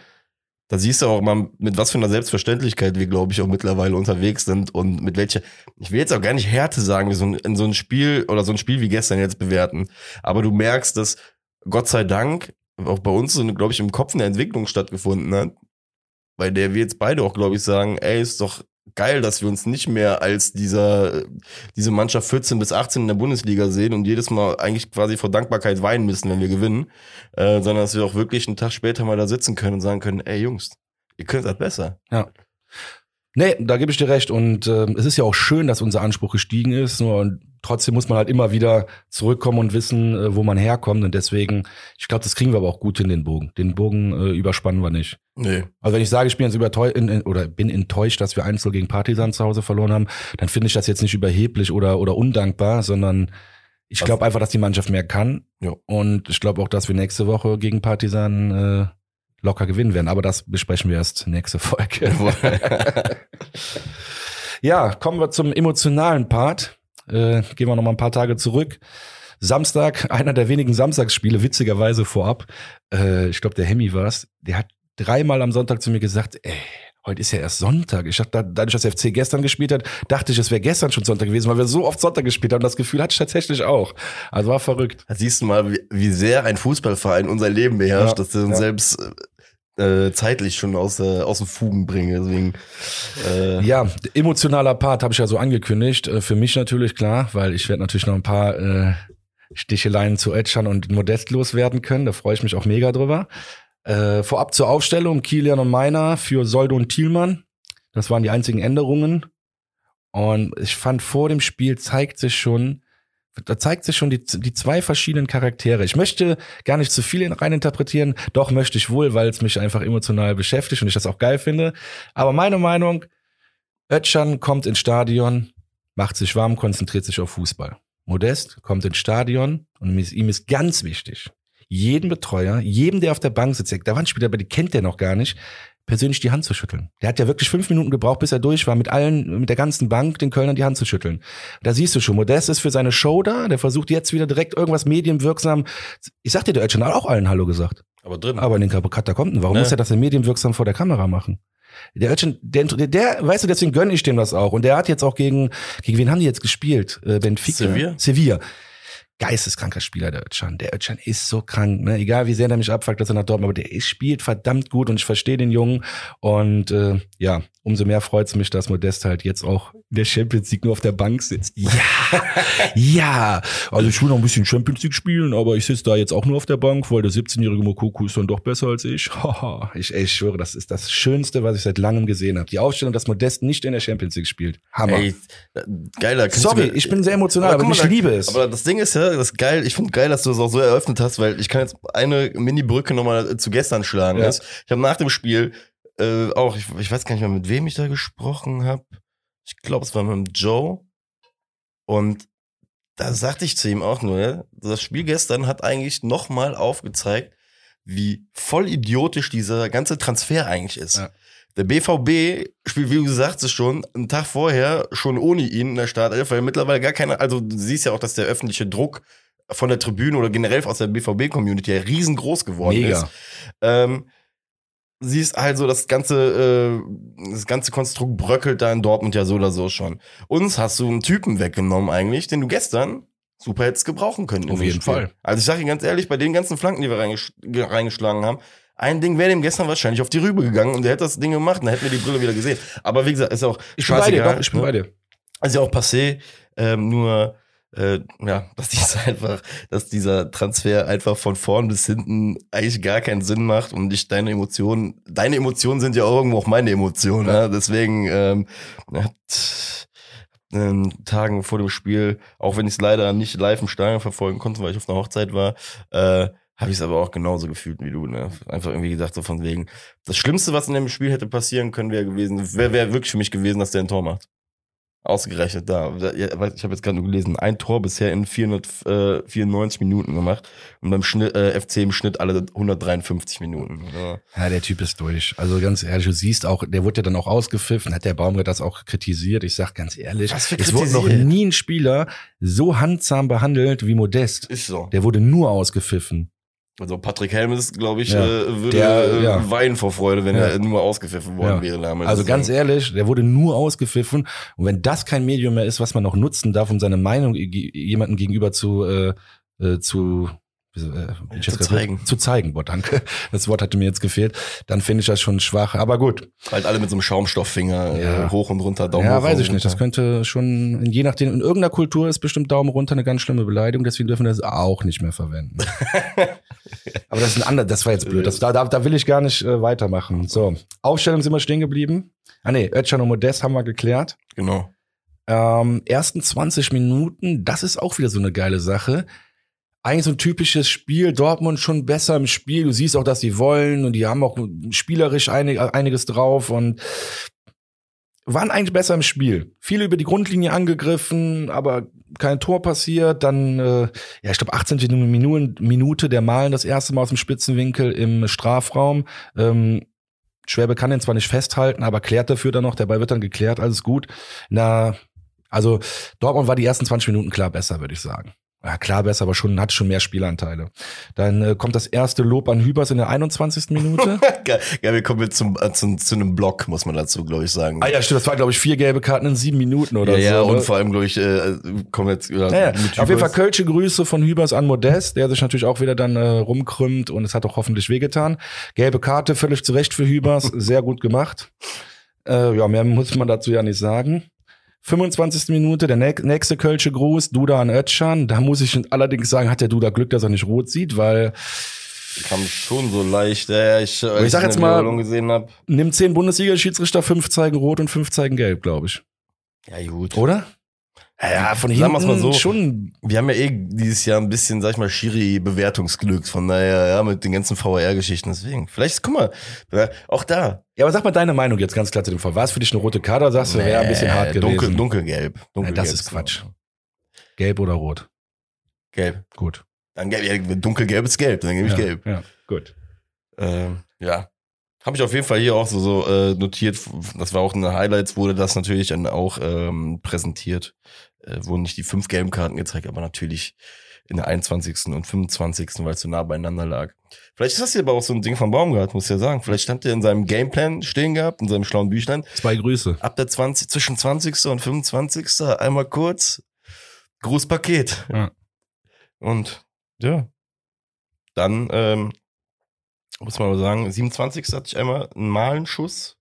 Speaker 2: da siehst du auch mal, mit was für einer Selbstverständlichkeit wir, glaube ich, auch mittlerweile unterwegs sind und mit welcher, ich will jetzt auch gar nicht Härte sagen, so in so ein Spiel oder so ein Spiel wie gestern jetzt bewerten. Aber du merkst, dass Gott sei Dank auch bei uns so, glaube ich, im Kopf eine Entwicklung stattgefunden hat, bei der wir jetzt beide auch, glaube ich, sagen, ey, ist doch geil, dass wir uns nicht mehr als dieser, diese Mannschaft 14 bis 18 in der Bundesliga sehen und jedes Mal eigentlich quasi vor Dankbarkeit weinen müssen, wenn wir gewinnen, äh, sondern dass wir auch wirklich einen Tag später mal da sitzen können und sagen können, ey Jungs, ihr könnt das besser.
Speaker 1: Ja. Nee, da gebe ich dir recht. Und äh, es ist ja auch schön, dass unser Anspruch gestiegen ist. Nur trotzdem muss man halt immer wieder zurückkommen und wissen, äh, wo man herkommt. Und deswegen, ich glaube, das kriegen wir aber auch gut in den Bogen. Den Bogen äh, überspannen wir nicht.
Speaker 2: Nee.
Speaker 1: Also wenn ich sage, ich bin jetzt übertäuscht oder bin enttäuscht, dass wir Einzel gegen Partisan zu Hause verloren haben, dann finde ich das jetzt nicht überheblich oder, oder undankbar, sondern ich glaube einfach, dass die Mannschaft mehr kann.
Speaker 2: Ja.
Speaker 1: Und ich glaube auch, dass wir nächste Woche gegen Partisan äh, locker gewinnen werden. Aber das besprechen wir erst nächste Folge. ja, kommen wir zum emotionalen Part. Äh, gehen wir noch mal ein paar Tage zurück. Samstag, einer der wenigen Samstagsspiele, witzigerweise vorab. Äh, ich glaube, der Hemi war es. Der hat dreimal am Sonntag zu mir gesagt, ey, heute ist ja erst Sonntag. Ich dachte, dadurch, dass der FC gestern gespielt hat, dachte ich, es wäre gestern schon Sonntag gewesen, weil wir so oft Sonntag gespielt haben. Das Gefühl hatte ich tatsächlich auch. Also war verrückt.
Speaker 2: Da siehst du mal, wie, wie sehr ein Fußballverein unser Leben beherrscht, ja, dass er uns ja. selbst äh, zeitlich schon aus, äh, aus den Fugen bringe. Deswegen,
Speaker 1: äh ja, emotionaler Part habe ich ja so angekündigt. Äh, für mich natürlich klar, weil ich werde natürlich noch ein paar äh, Sticheleien zu Etschern und Modest loswerden können. Da freue ich mich auch mega drüber. Äh, vorab zur Aufstellung, Kilian und Meiner für Soldo und Thielmann. Das waren die einzigen Änderungen. Und ich fand vor dem Spiel zeigt sich schon, da zeigt sich schon die, die zwei verschiedenen Charaktere. Ich möchte gar nicht zu viel rein interpretieren, doch möchte ich wohl, weil es mich einfach emotional beschäftigt und ich das auch geil finde. Aber meine Meinung, Ötchan kommt ins Stadion, macht sich warm, konzentriert sich auf Fußball. Modest kommt ins Stadion und ihm ist ganz wichtig, jeden Betreuer, jedem, der auf der Bank sitzt, der Wandspieler, aber die kennt der noch gar nicht, persönlich die Hand zu schütteln. Der hat ja wirklich fünf Minuten gebraucht, bis er durch war, mit allen, mit der ganzen Bank den Kölnern die Hand zu schütteln. Da siehst du schon, Modest ist für seine Show da, der versucht jetzt wieder direkt irgendwas medienwirksam. Ich sag dir, der Özcan hat auch allen Hallo gesagt.
Speaker 2: Aber drin.
Speaker 1: Aber in den Katakomben, warum ne. muss er das denn medienwirksam vor der Kamera machen? Der Özcan, der, der, der, weißt du, deswegen gönne ich dem das auch. Und der hat jetzt auch gegen, gegen wen haben die jetzt gespielt? Äh, Benfica?
Speaker 2: Sevilla.
Speaker 1: Sevilla geisteskranker Spieler, der Özcan. Der Özcan ist so krank, ne? Egal wie sehr der mich abfuckt, dass er nach Dortmund, aber der spielt verdammt gut und ich verstehe den Jungen. Und äh, ja, umso mehr freut es mich, dass Modest halt jetzt auch in der Champions League nur auf der Bank sitzt. Ja, ja. Also ich will noch ein bisschen Champions League spielen, aber ich sitze da jetzt auch nur auf der Bank, weil der 17-jährige Mokoko ist dann doch besser als ich. ich, ich schwöre, das ist das Schönste, was ich seit langem gesehen habe. Die Aufstellung, dass Modest nicht in der Champions League spielt. Hammer. Ey,
Speaker 2: geiler.
Speaker 1: Sorry, ich bin sehr emotional, aber, aber ich liebe es.
Speaker 2: Aber das Ding ist ja, das ist geil. Ich finde geil, dass du es auch so eröffnet hast, weil ich kann jetzt eine Mini-Brücke nochmal zu gestern schlagen. Ja. Ich habe nach dem Spiel äh, auch, ich, ich weiß gar nicht mehr, mit wem ich da gesprochen habe. Ich glaube, es war mit Joe. Und da sagte ich zu ihm auch nur, das Spiel gestern hat eigentlich nochmal aufgezeigt, wie voll idiotisch dieser ganze Transfer eigentlich ist. Ja. Der BVB spielt, wie du gesagt hast, schon einen Tag vorher schon ohne ihn in der Startelf, weil mittlerweile gar keine, also du siehst ja auch, dass der öffentliche Druck von der Tribüne oder generell aus der BVB-Community ja riesengroß geworden Mega. ist. Ähm, siehst also das ganze äh, das ganze Konstrukt bröckelt da in Dortmund ja so oder so schon. Uns hast du einen Typen weggenommen eigentlich, den du gestern super hättest gebrauchen können.
Speaker 1: Auf jeden Spiel. Fall.
Speaker 2: Also ich sage dir ganz ehrlich, bei den ganzen Flanken, die wir reingesch reingeschlagen haben, ein Ding wäre dem gestern wahrscheinlich auf die Rübe gegangen und der hätte das Ding gemacht, dann hätten wir die Brille wieder gesehen. Aber wie gesagt, ist auch
Speaker 1: ich bin bei dir, doch, ich bin ne? bei dir.
Speaker 2: Ist ja auch passé, ähm, nur äh, ja, dass dieser einfach, dass dieser Transfer einfach von vorn bis hinten eigentlich gar keinen Sinn macht und nicht deine Emotionen, deine Emotionen sind ja auch irgendwo auch meine Emotionen, ja. ja? deswegen ähm, hat ähm, Tagen vor dem Spiel, auch wenn ich es leider nicht live im Stadion verfolgen konnte, weil ich auf einer Hochzeit war, äh, habe ich es aber auch genauso gefühlt wie du. Ne? Einfach irgendwie gedacht, so von wegen, das Schlimmste, was in dem Spiel hätte passieren können, wäre gewesen, wäre wär wirklich für mich gewesen, dass der ein Tor macht. Ausgerechnet da. Ich habe jetzt gerade nur gelesen, ein Tor bisher in 494 Minuten gemacht und beim Schnitt, äh, FC im Schnitt alle 153 Minuten.
Speaker 1: Ja. ja, der Typ ist durch. Also ganz ehrlich, du siehst auch, der wurde ja dann auch ausgepfiffen, hat der Baumgart das auch kritisiert. Ich sag ganz ehrlich, es wurde noch nie ein Spieler so handsam behandelt wie Modest.
Speaker 2: Ist so.
Speaker 1: Der wurde nur ausgepfiffen.
Speaker 2: Also Patrick Helmes, glaube ich, ja. äh, würde der, äh, ja. weinen vor Freude, wenn ja. er nur ausgepfiffen worden wäre
Speaker 1: damals. Also ganz ehrlich, der wurde nur ausgepfiffen. Und wenn das kein Medium mehr ist, was man noch nutzen darf, um seine Meinung jemandem gegenüber zu, äh, äh, zu
Speaker 2: äh, zu zeigen.
Speaker 1: Zu zeigen, boah, danke. Das Wort hatte mir jetzt gefehlt. Dann finde ich das schon schwach, aber gut.
Speaker 2: Halt alle mit so einem Schaumstofffinger äh, ja. hoch und runter,
Speaker 1: Daumen ja, weiß ich nicht. Das könnte schon, je nachdem, in irgendeiner Kultur ist bestimmt Daumen runter eine ganz schlimme Beleidigung, deswegen dürfen wir das auch nicht mehr verwenden. aber das ist ein anderer, das war jetzt blöd. Das, da, da, da will ich gar nicht äh, weitermachen. So, Aufstellung sind wir stehen geblieben. Ah nee, Özcan und Modest haben wir geklärt.
Speaker 2: Genau.
Speaker 1: Ähm, ersten 20 Minuten, das ist auch wieder so eine geile Sache eigentlich so ein typisches Spiel. Dortmund schon besser im Spiel. Du siehst auch, dass sie wollen und die haben auch spielerisch einig, einiges drauf und waren eigentlich besser im Spiel. Viel über die Grundlinie angegriffen, aber kein Tor passiert. Dann, äh, ja, ich glaube, 18. Minute der Malen das erste Mal aus dem Spitzenwinkel im Strafraum. Ähm, Schwerbe kann den zwar nicht festhalten, aber klärt dafür dann noch. Der Ball wird dann geklärt, alles gut. Na, also Dortmund war die ersten 20 Minuten klar besser, würde ich sagen. Ja, klar besser, aber schon hat schon mehr Spielanteile. Dann äh, kommt das erste Lob an Hübers in der 21. Minute.
Speaker 2: Geil, wir kommen jetzt zum, äh, zum, zu einem Block, muss man dazu, glaube ich, sagen.
Speaker 1: Ah ja, stimmt, das war, glaube ich, vier gelbe Karten in sieben Minuten oder
Speaker 2: ja,
Speaker 1: so.
Speaker 2: Ja, und ne? vor allem, glaube ich, äh, kommen jetzt ja,
Speaker 1: ja, Auf jeden Fall kölsche Grüße von Hübers an Modest, der sich natürlich auch wieder dann äh, rumkrümmt und es hat auch hoffentlich wehgetan. Gelbe Karte, völlig zu Recht für Hübers, sehr gut gemacht. Äh, ja, mehr muss man dazu ja nicht sagen. 25. Minute, der nächste Kölsche Gruß, Duda an Ötschan. Da muss ich allerdings sagen, hat der Duda Glück, dass er nicht rot sieht, weil
Speaker 2: kam schon so leicht, ja, ich,
Speaker 1: als ich sag jetzt mal, gesehen hab. nimm zehn Bundesliga-Schiedsrichter, fünf zeigen rot und fünf zeigen gelb, glaube ich.
Speaker 2: Ja, gut.
Speaker 1: Oder? Ja, von hinten
Speaker 2: Sagen wir's mal so.
Speaker 1: schon.
Speaker 2: Wir haben ja eh dieses Jahr ein bisschen, sag ich mal, Schiri-Bewertungsglück. Von daher, ja, mit den ganzen VR-Geschichten. Deswegen, vielleicht, guck mal, auch da.
Speaker 1: Ja, aber sag mal deine Meinung jetzt ganz klar zu dem Fall. War es für dich eine rote Karte oder sagst du, wäre ein bisschen hart gewesen?
Speaker 2: Dunkel, dunkelgelb. Dunkelgelb.
Speaker 1: das ist Quatsch. Gelb oder rot?
Speaker 2: Gelb.
Speaker 1: Gut.
Speaker 2: Dann gelb, ja, dunkelgelb ist gelb, dann gebe ich
Speaker 1: ja,
Speaker 2: gelb.
Speaker 1: Ja, gut.
Speaker 2: Ähm, ja. Habe ich auf jeden Fall hier auch so, so äh, notiert. Das war auch in den Highlights, wurde das natürlich dann auch ähm, präsentiert. Äh, wurden nicht die fünf gelben Karten gezeigt, aber natürlich in der 21. und 25., weil es so nah beieinander lag. Vielleicht ist das hier aber auch so ein Ding von Baumgart, muss ich ja sagen. Vielleicht stand der in seinem Gameplan stehen gehabt, in seinem schlauen Büchlein.
Speaker 1: Zwei Grüße.
Speaker 2: Ab der 20, zwischen 20. und 25. einmal kurz Grußpaket.
Speaker 1: Ja.
Speaker 2: Und ja, dann ähm, muss man aber sagen, 27. hatte ich einmal einen Malenschuss.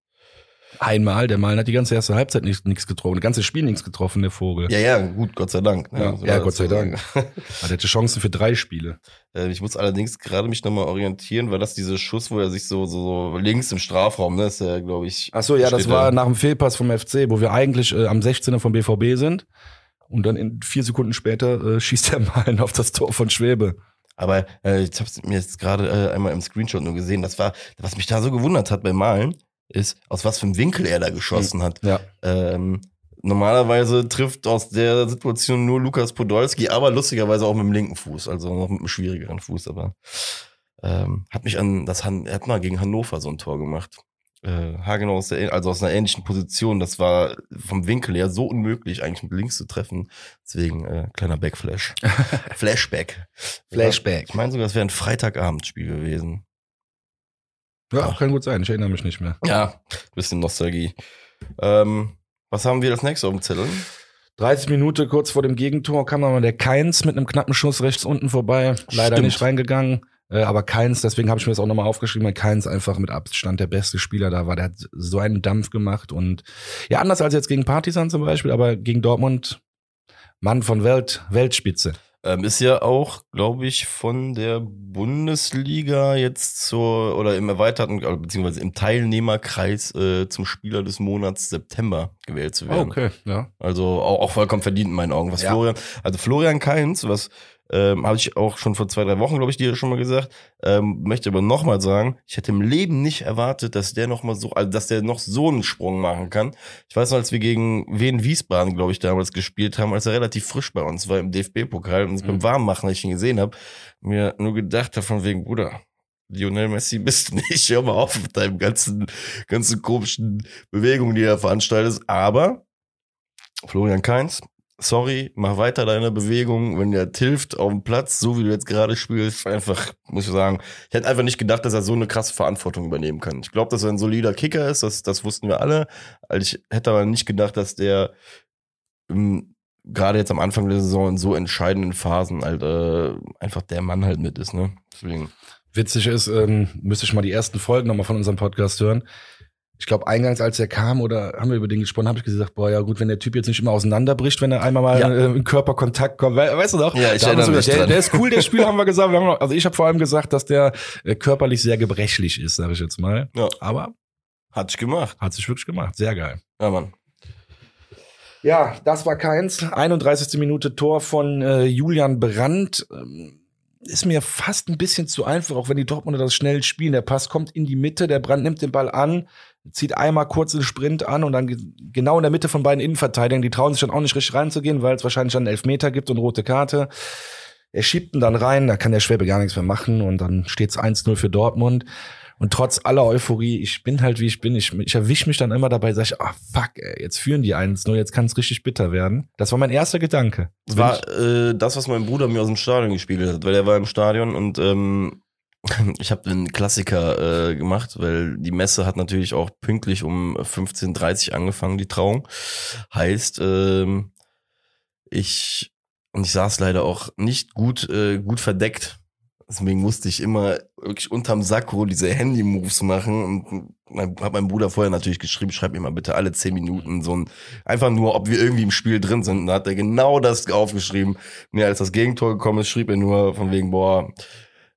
Speaker 1: Einmal, der Malen hat die ganze erste Halbzeit nichts nichts getroffen, das ganze Spiel nichts getroffen, der Vogel.
Speaker 2: Ja, ja, gut, Gott sei Dank. ne?
Speaker 1: Ja,
Speaker 2: So
Speaker 1: ja, Gott sei Dank. Er hatte Chancen für drei Spiele.
Speaker 2: Äh, Ich muss allerdings gerade mich nochmal orientieren, weil das dieser Schuss, wo er sich so, so, so links im Strafraum, ne, ist ja, glaube ich.
Speaker 1: Ach so, ja, das war
Speaker 2: da.
Speaker 1: nach dem Fehlpass vom FC, wo wir eigentlich äh, am 16er vom BVB sind. Und dann in vier Sekunden später äh, schießt der Malen auf das Tor von Schwebe.
Speaker 2: Aber äh, ich habe mir jetzt gerade äh, einmal im Screenshot nur gesehen. Das war, was mich da so gewundert hat beim Malen, ist, aus was für einem Winkel er da geschossen hat.
Speaker 1: Ja.
Speaker 2: Ähm, normalerweise trifft aus der Situation nur Lukas Podolski, aber lustigerweise auch mit dem linken Fuß, also noch mit einem schwierigeren Fuß, aber ähm, hat mich an das Han er hat mal gegen Hannover so ein Tor gemacht. Äh, haargenau aus der, also aus einer ähnlichen Position. Das war vom Winkel her so unmöglich, eigentlich mit links zu treffen. Deswegen äh, kleiner Backflash. Flashback.
Speaker 1: Flashback.
Speaker 2: Ich meine sogar, das wäre ein Freitagabendspiel gewesen.
Speaker 1: Ja, kann gut sein, ich erinnere mich nicht mehr.
Speaker 2: Ja, bisschen Nostalgie. Ähm, was haben wir als nächstes auf dem Zettel?
Speaker 1: 30 Minuten kurz vor dem Gegentor kam dann mal der Keins mit einem knappen Schuss rechts unten vorbei. Leider
Speaker 2: Stimmt.
Speaker 1: nicht reingegangen. Äh, aber Keins, deswegen habe ich mir das auch nochmal aufgeschrieben, weil Keins einfach mit Abstand der beste Spieler da war. Der hat so einen Dampf gemacht und ja, anders als jetzt gegen Partisan zum Beispiel, aber gegen Dortmund Mann von Welt, Weltspitze.
Speaker 2: Ähm, ist ja auch, glaube ich, von der Bundesliga jetzt zur, oder im erweiterten, äh, beziehungsweise im Teilnehmerkreis äh, zum Spieler des Monats September gewählt zu werden.
Speaker 1: okay, ja.
Speaker 2: Also auch, auch vollkommen verdient in meinen Augen. Was
Speaker 1: Ja.
Speaker 2: Florian, also Florian Kainz, was ähm, habe ich auch schon vor zwei, drei Wochen, glaube ich, dir schon mal gesagt, ähm, möchte aber nochmal sagen, ich hätte im Leben nicht erwartet, dass der noch mal so, also dass der noch so einen Sprung machen kann. Ich weiß noch, als wir gegen Wien Wiesbaden, glaube ich, damals gespielt haben, als er relativ frisch bei uns war im DFB-Pokal und
Speaker 1: Mhm.
Speaker 2: beim Warmmachen, als ich ihn gesehen habe, mir nur gedacht habe von wegen, Bruder, Lionel Messi bist du nicht. Hör mal auf mit deinem ganzen, ganzen komischen Bewegungen, die du da veranstaltest. Aber Florian Kainz, sorry, mach weiter deine Bewegung. Wenn der hilft auf dem Platz, so wie du jetzt gerade spielst, einfach, muss ich sagen, ich hätte einfach nicht gedacht, dass er so eine krasse Verantwortung übernehmen kann. Ich glaube, dass er ein solider Kicker ist, das, das wussten wir alle. Also ich hätte aber nicht gedacht, dass der ähm, gerade jetzt am Anfang der Saison in so entscheidenden Phasen halt äh, einfach der Mann halt mit ist, ne? Deswegen.
Speaker 1: Witzig ist, ähm, müsste ich mal die ersten Folgen nochmal von unserem Podcast hören. Ich glaube, eingangs, als er kam oder haben wir über den gesprochen, habe ich gesagt, boah, ja gut, wenn der Typ jetzt nicht immer auseinanderbricht, wenn er einmal mal
Speaker 2: Ja.
Speaker 1: äh, in Körperkontakt kommt, we weißt du noch?
Speaker 2: Ja, ich
Speaker 1: Da
Speaker 2: erinnere mich
Speaker 1: der, der ist cool, der Spiel haben wir gesagt. Wir haben noch, also ich habe vor allem gesagt, dass der äh, körperlich sehr gebrechlich ist, sage ich jetzt mal.
Speaker 2: Ja.
Speaker 1: Aber
Speaker 2: Hat sich gemacht.
Speaker 1: hat sich wirklich gemacht, sehr geil.
Speaker 2: Ja, Mann.
Speaker 1: Ja, das war keins. 31. Minute Tor von äh, Julian Brandt. Ähm, ist mir fast ein bisschen zu einfach, auch wenn die Dortmunder das schnell spielen. Der Pass kommt in die Mitte, der Brandt nimmt den Ball an, zieht einmal kurz den Sprint an und dann ge genau in der Mitte von beiden Innenverteidigern. Die trauen sich dann auch nicht richtig reinzugehen, weil es wahrscheinlich dann Elfmeter gibt und rote Karte. Er schiebt ihn dann rein, da kann der Schwäbe gar nichts mehr machen und dann steht es 1-0 für Dortmund. Und trotz aller Euphorie, ich bin halt wie ich bin, ich, ich erwische mich dann immer dabei, sag ich, ah fuck, ey, jetzt führen die 1-0, jetzt kann es richtig bitter werden. Das war mein erster Gedanke.
Speaker 2: Das war äh, das, was mein Bruder mir aus dem Stadion gespielt hat, weil er war im Stadion und ähm, ich habe einen Klassiker äh, gemacht, weil die Messe hat natürlich auch pünktlich um 15.30 Uhr angefangen, die Trauung. Heißt, ähm, ich und ich saß leider auch nicht gut äh, gut verdeckt. Deswegen musste ich immer wirklich unterm Sakko diese Handy-Moves machen und mein, hab meinem Bruder vorher natürlich geschrieben, schreib mir mal bitte alle zehn Minuten so ein, einfach nur, ob wir irgendwie im Spiel drin sind. Und da hat er genau das aufgeschrieben. Mir als das Gegentor gekommen ist, schrieb er nur von wegen, boah,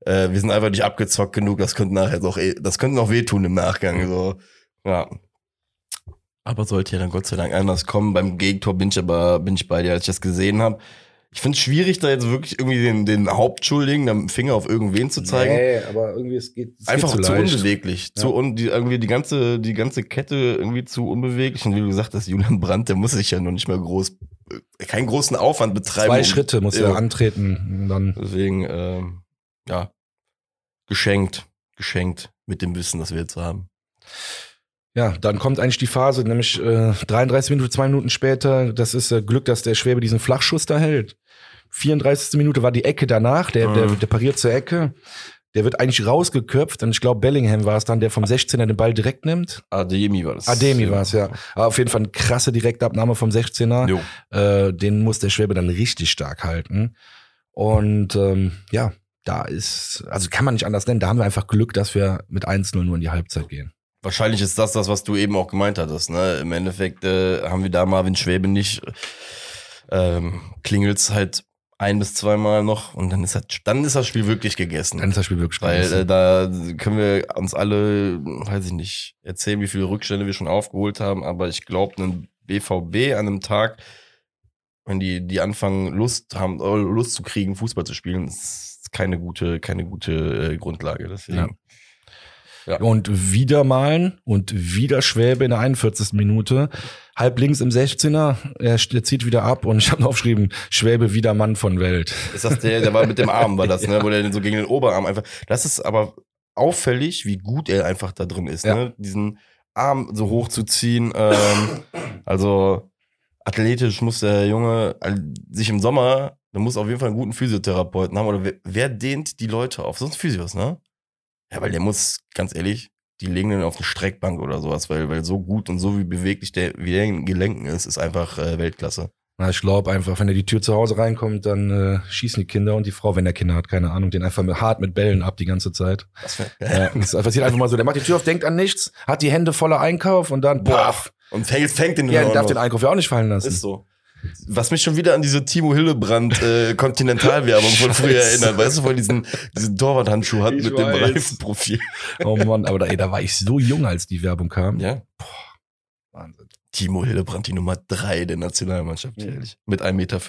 Speaker 2: äh, wir sind einfach nicht abgezockt genug, das könnte nachher doch, eh, das könnte noch wehtun im Nachgang, so. Ja. Aber sollte ja dann Gott sei Dank anders kommen. Beim Gegentor bin ich aber bin ich bei dir, als ich das gesehen habe. Ich finde es schwierig, da jetzt wirklich irgendwie den, den Hauptschuldigen den Finger auf irgendwen zu zeigen. Nee,
Speaker 1: aber irgendwie es geht es
Speaker 2: einfach
Speaker 1: geht
Speaker 2: zu, zu unbeweglich, ja. zu un, die, irgendwie die ganze die ganze Kette irgendwie zu unbeweglich. Und wie du gesagt hast, Julian Brandt, der muss sich ja noch nicht mal groß, keinen großen Aufwand betreiben.
Speaker 1: Zwei um, Schritte muss er antreten. Dann.
Speaker 2: Deswegen ähm, ja geschenkt, geschenkt mit dem Wissen, das wir jetzt haben.
Speaker 1: Ja, dann kommt eigentlich die Phase, nämlich äh, 33 Minuten, zwei Minuten später. Das ist äh, Glück, dass der Schwäbe diesen Flachschuss da hält. 34. Minute war die Ecke danach, der, mhm. der, der pariert zur Ecke. Der wird eigentlich rausgeköpft und ich glaube Bellingham war es dann, der vom 16er den Ball direkt nimmt.
Speaker 2: Ademi war das.
Speaker 1: Ademi war es, ja. Aber auf jeden Fall eine krasse Direktabnahme vom 16er. Jo. Äh, den muss der Schwäbe dann richtig stark halten. Und ähm, ja, da ist, also kann man nicht anders nennen, da haben wir einfach Glück, dass wir mit 1-0 nur in die Halbzeit gehen.
Speaker 2: Wahrscheinlich ist das das, was du eben auch gemeint hattest. Ne? Im Endeffekt äh, haben wir da Marvin Schwäbe nicht, ähm, klingelt's halt ein bis zweimal noch und dann ist das, dann ist das Spiel wirklich gegessen.
Speaker 1: Dann ist das Spiel wirklich
Speaker 2: Weil, gegessen. Weil äh, da können wir uns alle, weiß ich nicht, erzählen, wie viele Rückstände wir schon aufgeholt haben, aber ich glaube, ein BVB an einem Tag, wenn die, die anfangen, Lust haben, äh, Lust zu kriegen, Fußball zu spielen, ist keine gute, keine gute äh, Grundlage. Deswegen. Ja.
Speaker 1: Ja. Und wieder malen und wieder Schwäbe in der 41. Minute. Halb links im 16er, er, er zieht wieder ab und ich habe noch aufgeschrieben, Schwäbe wieder Mann von Welt.
Speaker 2: Ist das der, der war mit dem Arm, war das, ne, ja. ne, wo der so gegen den Oberarm einfach, das ist aber auffällig, wie gut er einfach da drin ist, ja. ne, diesen Arm so hoch zu ziehen, ähm, also athletisch muss der Junge sich im Sommer, der muss auf jeden Fall einen guten Physiotherapeuten haben oder wer, wer dehnt die Leute auf? Sonst Physios, ne? Ja, weil der muss, ganz ehrlich, die legen den auf eine Streckbank oder sowas, weil, weil so gut und so wie beweglich der, wie der in Gelenken ist, ist einfach äh, Weltklasse.
Speaker 1: Na, ich glaube einfach, wenn er die Tür zu Hause reinkommt, dann äh, schießen die Kinder und die Frau, wenn der Kinder hat, keine Ahnung, den einfach mit, hart mit Bällen ab die ganze Zeit. Das, ja, das passiert einfach mal so. Der macht die Tür auf, denkt an nichts, hat die Hände voller Einkauf und dann boah.
Speaker 2: Und fängt, fängt den
Speaker 1: Ja, darf den Einkauf ja auch nicht fallen lassen.
Speaker 2: Ist so. Was mich schon wieder an diese Timo Hillebrand äh, Kontinentalwerbung von früher erinnert. Weißt du, er diesen, diesen Torwarthandschuh hat ich mit weiß. dem Reifenprofil.
Speaker 1: Oh Mann, aber da, ey, da war ich so jung, als die Werbung kam.
Speaker 2: Ja. Boah, Wahnsinn. Timo Hillebrand, die Nummer drei der Nationalmannschaft, mhm. ehrlich. Mit 1,40 Meter.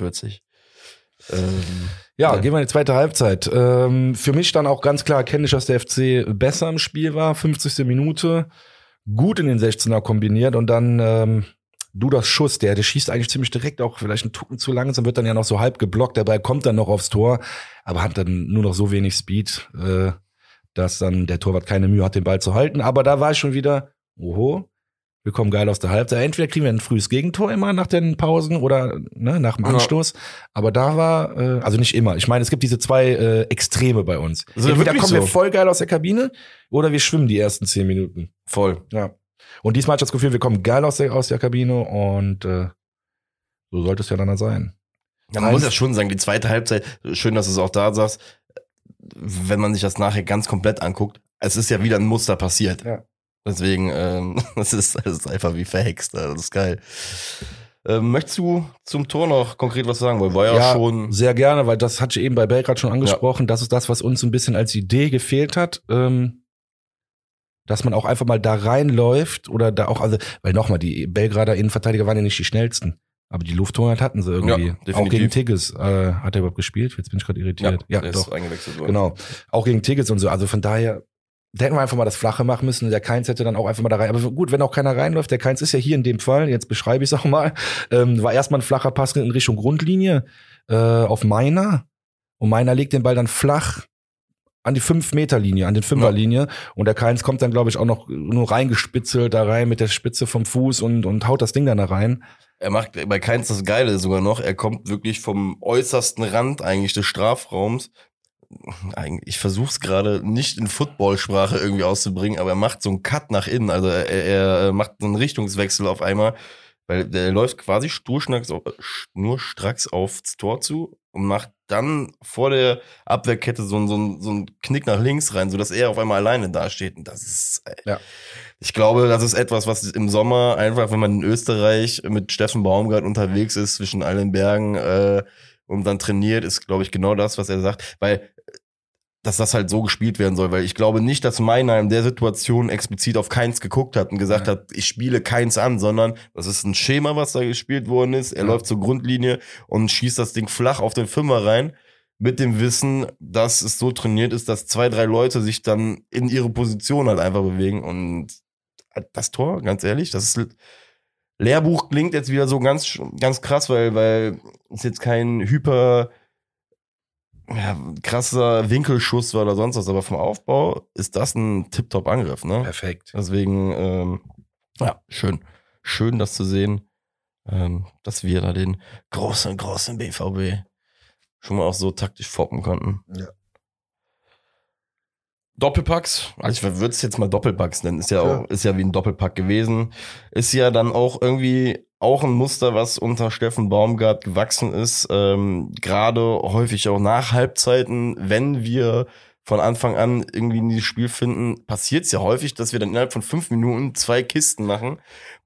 Speaker 1: Ähm, ja, ja, gehen wir in die zweite Halbzeit. Ähm, für mich dann auch ganz klar erkennlich, dass der FC besser im Spiel war. 50. Minute, gut in den 16er kombiniert und dann ähm, du das Schuss, der, der schießt eigentlich ziemlich direkt, auch vielleicht einen Tucken zu langsam, wird dann ja noch so halb geblockt, dabei kommt dann noch aufs Tor, aber hat dann nur noch so wenig Speed, äh, dass dann der Torwart keine Mühe hat, den Ball zu halten. Aber da war ich schon wieder, oho, wir kommen geil aus der Halbzeit. Entweder kriegen wir ein frühes Gegentor immer nach den Pausen oder ne, nach dem Anstoß. Ja. Aber da war, äh, also nicht immer. Ich meine, es gibt diese zwei äh, Extreme bei uns. Also Entweder kommen so. wir voll geil aus der Kabine oder wir schwimmen die ersten zehn Minuten.
Speaker 2: Voll.
Speaker 1: Ja. Und diesmal hat das Gefühl, wir kommen geil aus der, aus der Kabine und äh, so sollte es ja dann sein.
Speaker 2: Ja, man muss ja schon sagen, die zweite Halbzeit, schön, dass du es auch da sagst, wenn man sich das nachher ganz komplett anguckt, es ist ja wieder ein Muster passiert. Ja. Deswegen, ähm, das, ist, das ist einfach wie verhext, das ist geil. Ähm, möchtest du zum Tor noch konkret was sagen? Weil war ja, ja schon.
Speaker 1: Sehr gerne, weil das hatte ich eben bei Belgrad schon angesprochen. Ja. Das ist das, was uns ein bisschen als Idee gefehlt hat. Ähm, dass man auch einfach mal da reinläuft oder da auch, also, weil nochmal, die Belgrader Innenverteidiger waren ja nicht die schnellsten. Aber die Lufthoheit hatten sie irgendwie. Ja, auch gegen Tigges äh, hat er überhaupt gespielt. Jetzt bin ich gerade irritiert. Ja, ja doch. eingewechselt worden. Genau. Auch gegen Tigges und so. Also von daher, da hätten wir einfach mal das Flache machen müssen. Der Keins hätte dann auch einfach mal da rein. Aber gut, wenn auch keiner reinläuft, der Keins ist ja hier in dem Fall, jetzt beschreibe ich es auch mal, ähm, war erstmal ein flacher Pass in Richtung Grundlinie äh, auf Meiner. Und Meiner legt den Ball dann flach an die 5-Meter-Linie, an den Fünferlinie. Ja. Und der Keins kommt dann, glaube ich, auch noch nur reingespitzelt da rein mit der Spitze vom Fuß und, und haut das Ding dann da rein.
Speaker 2: Er macht bei Keins das Geile sogar noch. Er kommt wirklich vom äußersten Rand eigentlich des Strafraums. Ich versuche es gerade nicht in Footballsprache irgendwie auszubringen, aber er macht so einen Cut nach innen. Also er, er macht so einen Richtungswechsel auf einmal, weil der läuft quasi sturschnacks, nur stracks aufs Tor zu und macht dann vor der Abwehrkette so, so, so einen Knick nach links rein, sodass er auf einmal alleine dasteht. Und das ist, ey, ja. ich glaube, das ist etwas, was im Sommer einfach, wenn man in Österreich mit Steffen Baumgart unterwegs ist, zwischen allen Bergen äh, und dann trainiert, ist, glaube ich, genau das, was er sagt. Weil dass das halt so gespielt werden soll, weil ich glaube nicht, dass Meiner in der Situation explizit auf Keins geguckt hat und gesagt ja. hat, ich spiele Keins an, sondern das ist ein Schema, was da gespielt worden ist. Er ja. läuft zur Grundlinie und schießt das Ding flach auf den Fünfer rein mit dem Wissen, dass es so trainiert ist, dass zwei, drei Leute sich dann in ihre Position halt einfach bewegen und das Tor, ganz ehrlich, das ist Lehrbuch klingt jetzt wieder so ganz, ganz krass, weil, weil es jetzt kein hyper ja, krasser Winkelschuss war oder sonst was, aber vom Aufbau ist das ein Tip-Top-Angriff, ne?
Speaker 1: Perfekt.
Speaker 2: Deswegen, ähm, ja, schön. Schön, das zu sehen, ähm, dass wir da den großen, großen BVB schon mal auch so taktisch foppen konnten. Ja. Doppelpacks, also ich würde es jetzt mal Doppelpacks nennen, ist ja, ja auch, ist ja wie ein Doppelpack gewesen. Ist ja dann auch irgendwie auch ein Muster, was unter Steffen Baumgart gewachsen ist. Ähm, Gerade häufig auch nach Halbzeiten, wenn wir von Anfang an irgendwie in dieses Spiel finden, passiert es ja häufig, dass wir dann innerhalb von fünf Minuten zwei Kisten machen,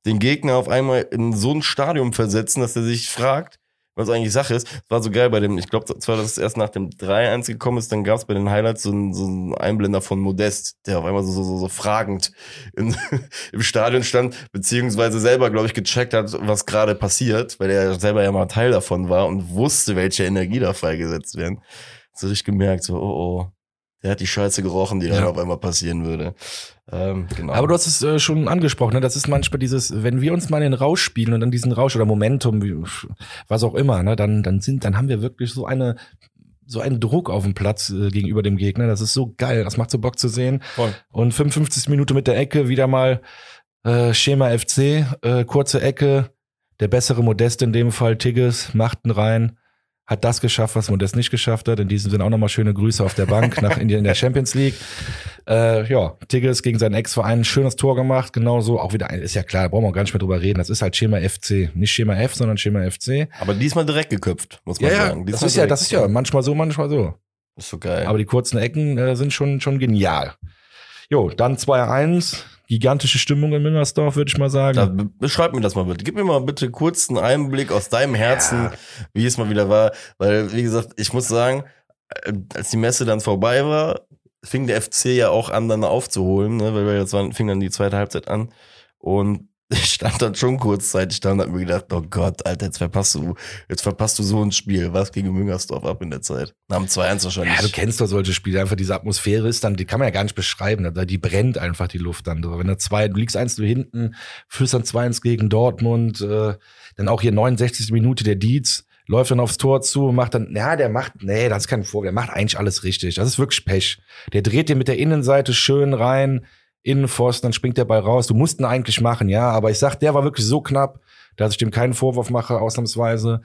Speaker 2: den Gegner auf einmal in so ein Stadium versetzen, dass er sich fragt, was eigentlich Sache ist. War so geil bei dem, ich glaube zwar, dass es erst nach dem 3-1 gekommen ist, dann gab es bei den Highlights so einen, so einen Einblender von Modest, der auf einmal so, so, so, so fragend in, im Stadion stand, beziehungsweise selber, glaube ich, gecheckt hat, was gerade passiert, weil er selber ja mal Teil davon war und wusste, welche Energie da freigesetzt werden. So ich gemerkt, so, oh, oh, der hat die Scheiße gerochen, die ja. dann auf einmal passieren würde.
Speaker 1: Ähm, genau. Aber du hast es äh, schon angesprochen, ne? das ist manchmal dieses, wenn wir uns mal in den Rausch spielen und dann diesen Rausch oder Momentum, wie, was auch immer, ne? dann, dann sind, dann haben wir wirklich so eine so einen Druck auf dem Platz äh, gegenüber dem Gegner. Das ist so geil. Das macht so Bock zu sehen. Voll. Und 55 Minuten mit der Ecke wieder mal äh, Schema FC, äh, kurze Ecke, der bessere Modest in dem Fall, Tigges, machten rein hat das geschafft, was Modest nicht geschafft hat. In diesem Sinne auch nochmal schöne Grüße auf der Bank nach Indien in der Champions League. Äh, ja, Tigges gegen seinen Ex-Verein ein schönes Tor gemacht. Genauso auch wieder, ist ja klar, da brauchen wir gar nicht mehr drüber reden. Das ist halt Schema FC. Nicht Schema F, sondern Schema FC.
Speaker 2: Aber diesmal direkt geköpft, muss man ja, sagen.
Speaker 1: Diesmal das ist ja, das ist ja manchmal so, manchmal so.
Speaker 2: Ist so geil.
Speaker 1: Aber die kurzen Ecken äh, sind schon, schon genial. Jo, dann 2-1 gigantische Stimmung in Müngersdorf, würde ich mal sagen. Da,
Speaker 2: beschreib mir das mal bitte. Gib mir mal bitte kurz einen Einblick aus deinem Herzen, ja. wie es mal wieder war. Weil, wie gesagt, ich muss sagen, äh, als die Messe dann vorbei war, fing der FC ja auch an, dann aufzuholen, ne? weil wir jetzt waren, fing dann die zweite Halbzeit an. Und ich stand dann schon kurzzeitig da und hab mir gedacht, oh Gott, Alter, jetzt verpasst du, jetzt verpasst du so ein Spiel. Was gegen Müngersdorf ab in der Zeit? Nach dem 2-1 wahrscheinlich.
Speaker 1: Ja, du kennst doch solche Spiele. Einfach diese Atmosphäre ist dann, die kann man ja gar nicht beschreiben. Die brennt einfach die Luft dann. Wenn du zwei, du liegst eins hinten, führst dann 2-1 gegen Dortmund, äh, dann auch hier 69. Minute der Dietz läuft dann aufs Tor zu und macht dann, ja, der macht, nee, das ist kein Vorwurf, der macht eigentlich alles richtig. Das ist wirklich Pech. Der dreht dir mit der Innenseite schön rein, Innenpfosten, dann springt der Ball raus. Du musst ihn eigentlich machen, ja, aber ich sag, der war wirklich so knapp, dass ich dem keinen Vorwurf mache, ausnahmsweise.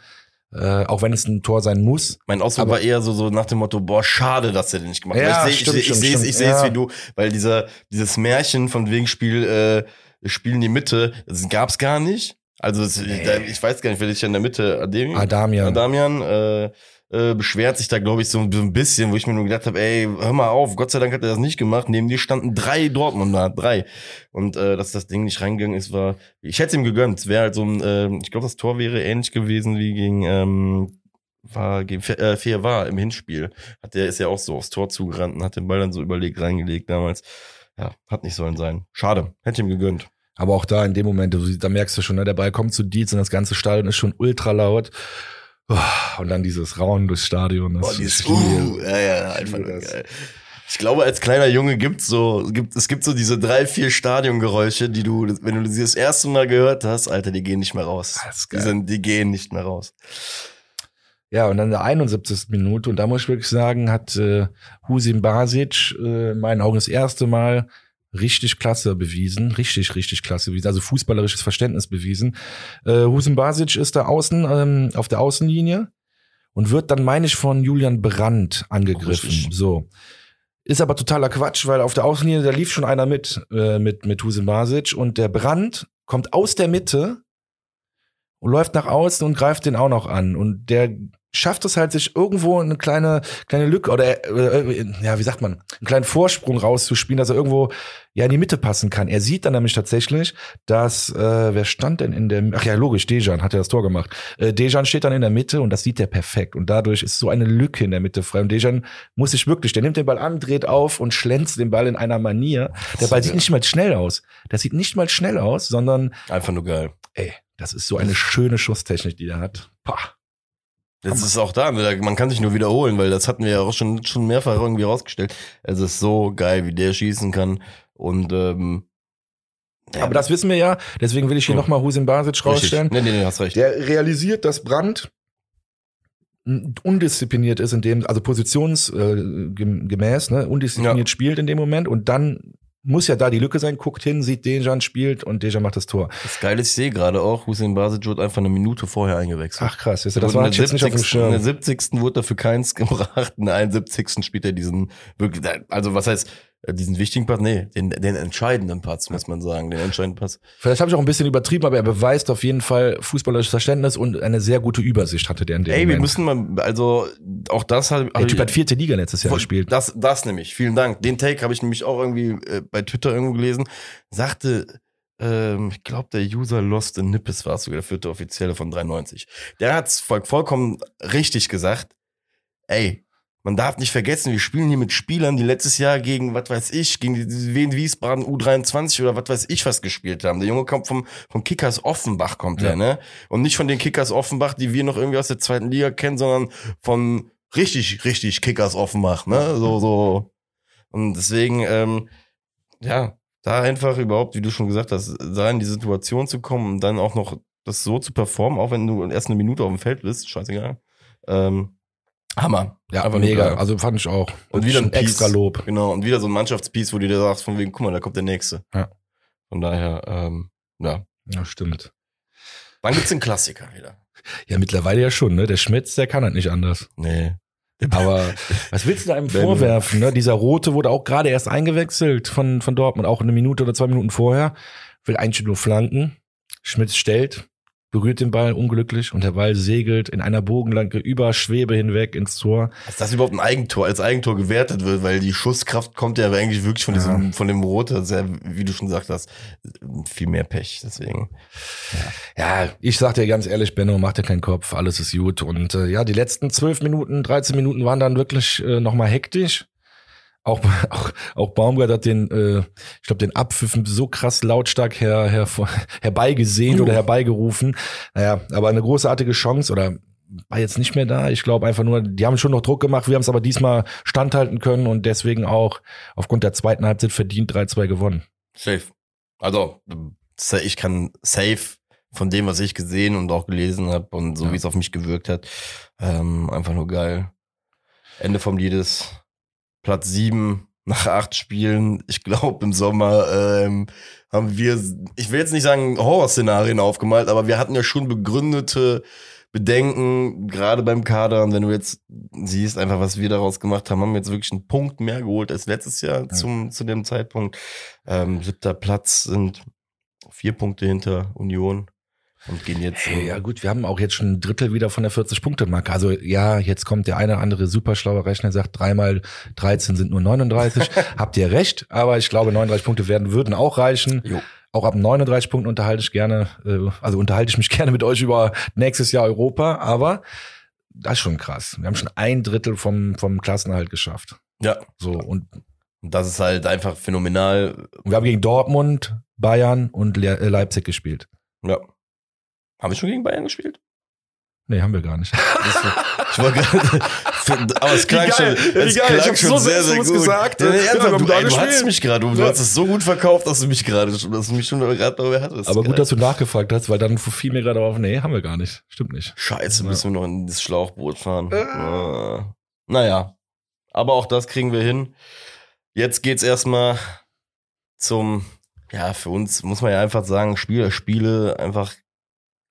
Speaker 1: Äh, auch wenn es ein Tor sein muss.
Speaker 2: Mein Ausdruck war eher so, so nach dem Motto, boah, schade, dass er den nicht gemacht hat. Ja, ich sehe ich, ich, ich, ich, ich sehe es ja. wie du, weil dieser, dieses Märchen von wegen Spiel, äh, Spiel in die Mitte, das gab's gar nicht. Also das, nee. ich weiß gar nicht, wer ich in der Mitte, Ademian,
Speaker 1: Adamian,
Speaker 2: Adamian äh, äh, beschwert sich da, glaube ich, so ein bisschen, wo ich mir nur gedacht habe, ey, hör mal auf, Gott sei Dank hat er das nicht gemacht. Neben dir standen drei Dortmunder, drei. Und äh, dass das Ding nicht reingegangen ist, war, ich hätte es ihm gegönnt. Es wäre halt so ein, äh, ich glaube, das Tor wäre ähnlich gewesen wie gegen, ähm, war gegen äh, Fair war im Hinspiel. Hat der ist ja auch so aufs Tor zugerannt und hat den Ball dann so überlegt reingelegt damals. Ja, hat nicht sollen sein. Schade, hätte ihm gegönnt.
Speaker 1: Aber auch da in dem Moment, da merkst du schon, ne, der Ball kommt zu Dietz und das ganze Stadion ist schon ultra laut. Und dann dieses Raunen durchs Stadion. Das Boah, dieses,
Speaker 2: uh, ja, ja, einfach geil. Ich glaube, als kleiner Junge gibt's so, gibt, es gibt so diese drei, vier Stadiongeräusche, die du, wenn du sie das erste Mal gehört hast, Alter, die gehen nicht mehr raus. Geil. Die, sind, die gehen nicht mehr raus.
Speaker 1: Ja, und dann der 71. Minute, und da muss ich wirklich sagen, hat äh, Husim Basic äh, in meinen Augen das erste Mal richtig klasse bewiesen, richtig, richtig klasse bewiesen, also fußballerisches Verständnis bewiesen. Äh, Husin Basic ist da außen, ähm, auf der Außenlinie und wird dann, meine ich, von Julian Brandt angegriffen. Richtig. So. Ist aber totaler Quatsch, weil auf der Außenlinie, da lief schon einer mit, äh, mit, mit Husin Basic und der Brandt kommt aus der Mitte und läuft nach außen und greift den auch noch an. Und der schafft es halt, sich irgendwo eine kleine, kleine Lücke oder, äh, ja, wie sagt man, einen kleinen Vorsprung rauszuspielen, dass er irgendwo ja in die Mitte passen kann. Er sieht dann nämlich tatsächlich, dass, äh, wer stand denn in der, ach ja, logisch, Dejan hat ja das Tor gemacht. Äh, Dejan steht dann in der Mitte und das sieht er perfekt. Und dadurch ist so eine Lücke in der Mitte frei. Und Dejan muss sich wirklich, der nimmt den Ball an, dreht auf und schlänzt den Ball in einer Manier. Der Ball sieht nicht mal schnell aus. Der sieht nicht mal schnell aus, sondern.
Speaker 2: Einfach nur geil.
Speaker 1: Ey, das ist so eine schöne Schusstechnik, die er hat. Pah.
Speaker 2: Das ist auch da, man kann sich nur wiederholen, weil das hatten wir ja auch schon, schon mehrfach irgendwie rausgestellt. Es ist so geil, wie der schießen kann. Und ähm,
Speaker 1: ja. Aber das wissen wir ja, deswegen will ich hier oh. nochmal Husin Basic rausstellen.
Speaker 2: Nee, nee, nee, hast recht.
Speaker 1: Der realisiert, dass Brand undiszipliniert ist in dem, also positionsgemäß, äh, ne, undiszipliniert ja. spielt in dem Moment und dann muss ja da die Lücke sein, guckt hin, sieht Dejan spielt und Dejan macht das Tor.
Speaker 2: Das Geile ist, ich sehe gerade auch, Hussein Basic wird einfach eine Minute vorher eingewechselt.
Speaker 1: Ach krass, das, das war jetzt 70, nicht auf dem Schirm.
Speaker 2: In der 70. wurde dafür keins gebracht, in der 71. spielt er diesen, wirklich, also was heißt, diesen wichtigen Pass, nee, den, den entscheidenden Pass, muss man sagen, den entscheidenden Pass.
Speaker 1: Vielleicht habe ich auch ein bisschen übertrieben, aber er beweist auf jeden Fall fußballerisches Verständnis und eine sehr gute Übersicht hatte der in dem
Speaker 2: Ey,
Speaker 1: Moment.
Speaker 2: wir müssen mal, also auch das hat.
Speaker 1: Der Typ hat vierte Liga letztes Jahr gespielt.
Speaker 2: Das, das nämlich, vielen Dank. Den Take habe ich nämlich auch irgendwie äh, bei Twitter irgendwo gelesen. Sagte, ähm, ich glaube, der User Lost in Nippes war sogar der vierte Offizielle von 93. Der hat's voll, vollkommen richtig gesagt. Ey, man darf nicht vergessen, wir spielen hier mit Spielern, die letztes Jahr gegen, was weiß ich, gegen die Wien Wiesbaden U23 oder was weiß ich was gespielt haben. Der Junge kommt vom, vom Kickers Offenbach, kommt ja. der, ne? Und nicht von den Kickers Offenbach, die wir noch irgendwie aus der zweiten Liga kennen, sondern von richtig, richtig Kickers Offenbach, ne? So, so. Und deswegen, ähm, ja, da einfach überhaupt, wie du schon gesagt hast, da in die Situation zu kommen und dann auch noch das so zu performen, auch wenn du erst eine Minute auf dem Feld bist, scheißegal. Ähm, Hammer.
Speaker 1: Ja, aber mega. Also fand ich auch.
Speaker 2: Und wieder ein extra Lob. Genau. Und wieder so ein Mannschaftspiece, wo du dir sagst, von wegen, guck mal, da kommt der nächste.
Speaker 1: Ja.
Speaker 2: Von daher, ähm, ja.
Speaker 1: Ja, stimmt.
Speaker 2: Wann gibt's den Klassiker wieder?
Speaker 1: Ja, mittlerweile ja schon, ne? Der Schmitz, der kann halt nicht anders.
Speaker 2: Nee.
Speaker 1: Aber was willst du da einem vorwerfen? Ne? Dieser Rote wurde auch gerade erst eingewechselt von, von Dortmund, auch eine Minute oder zwei Minuten vorher. Will eigentlich nur flanken. Schmitz stellt, berührt den Ball unglücklich und der Ball segelt in einer Bogenlanke über Schwebe hinweg ins Tor.
Speaker 2: Dass das überhaupt ein Eigentor, als Eigentor gewertet wird, weil die Schusskraft kommt ja eigentlich wirklich von diesem, ja. von dem Rote, ja, wie du schon gesagt hast, viel mehr Pech, deswegen.
Speaker 1: Ja, ja ich sag dir ganz ehrlich, Benno, mach dir keinen Kopf, alles ist gut und äh, ja, die letzten zwölf Minuten, 13 Minuten waren dann wirklich äh, nochmal hektisch auch, auch, auch Baumgart hat den, äh, ich glaube, den Abpfiff so krass lautstark her, her, herbeigesehnt uh. oder herbeigerufen. Naja, aber eine großartige Chance oder war jetzt nicht mehr da. Ich glaube einfach nur, die haben schon noch Druck gemacht, wir haben es aber diesmal standhalten können und deswegen auch aufgrund der zweiten Halbzeit verdient 3-2 gewonnen.
Speaker 2: Safe. Also, ich kann safe von dem, was ich gesehen und auch gelesen habe und so ja. wie es auf mich gewirkt hat, ähm, einfach nur geil. Ende vom Liedes Platz sieben nach acht Spielen. Ich glaube, im Sommer ähm, haben wir, ich will jetzt nicht sagen Horrorszenarien aufgemalt, aber wir hatten ja schon begründete Bedenken, gerade beim Kader. Und wenn du jetzt siehst, einfach was wir daraus gemacht haben, haben wir jetzt wirklich einen Punkt mehr geholt als letztes Jahr ja. zum, zu dem Zeitpunkt. Ähm, siebter Platz sind vier Punkte hinter Union und gehen jetzt.
Speaker 1: Hey, ja gut, wir haben auch jetzt schon ein Drittel wieder von der 40-Punkte-Marke. Also ja, jetzt kommt der eine oder andere superschlaue Rechner, sagt dreimal 13 sind nur 39. Habt ihr recht, aber ich glaube 39 Punkte werden würden auch reichen. Jo. Auch ab 39 Punkten unterhalte ich gerne, äh, also unterhalte ich mich gerne mit euch über nächstes Jahr Europa, aber das ist schon krass. Wir haben schon ein Drittel vom, vom Klassenerhalt geschafft.
Speaker 2: Ja.
Speaker 1: So und
Speaker 2: das ist halt einfach phänomenal.
Speaker 1: Wir haben gegen Dortmund, Bayern und äh, Leipzig gespielt.
Speaker 2: Ja. Haben wir schon gegen Bayern gespielt?
Speaker 1: Nee, haben wir gar nicht.
Speaker 2: ich war gerade, aber es klang schon, es
Speaker 1: klang ich schon so sehr, sehr gut.
Speaker 2: gesagt. Ja, nee, ja, du, ey, du hast mich gerade, du, du hast es so gut verkauft, dass du mich gerade, dass du mich schon gerade darüber hattest.
Speaker 1: Aber gut, dass du nachgefragt hast, weil dann fiel mir gerade auf, nee, haben wir gar nicht. Stimmt nicht.
Speaker 2: Scheiße, müssen wir noch in das Schlauchboot fahren. Äh. Naja, aber auch das kriegen wir hin. Jetzt geht's erstmal zum, ja, für uns muss man ja einfach sagen, Spiele, Spiele einfach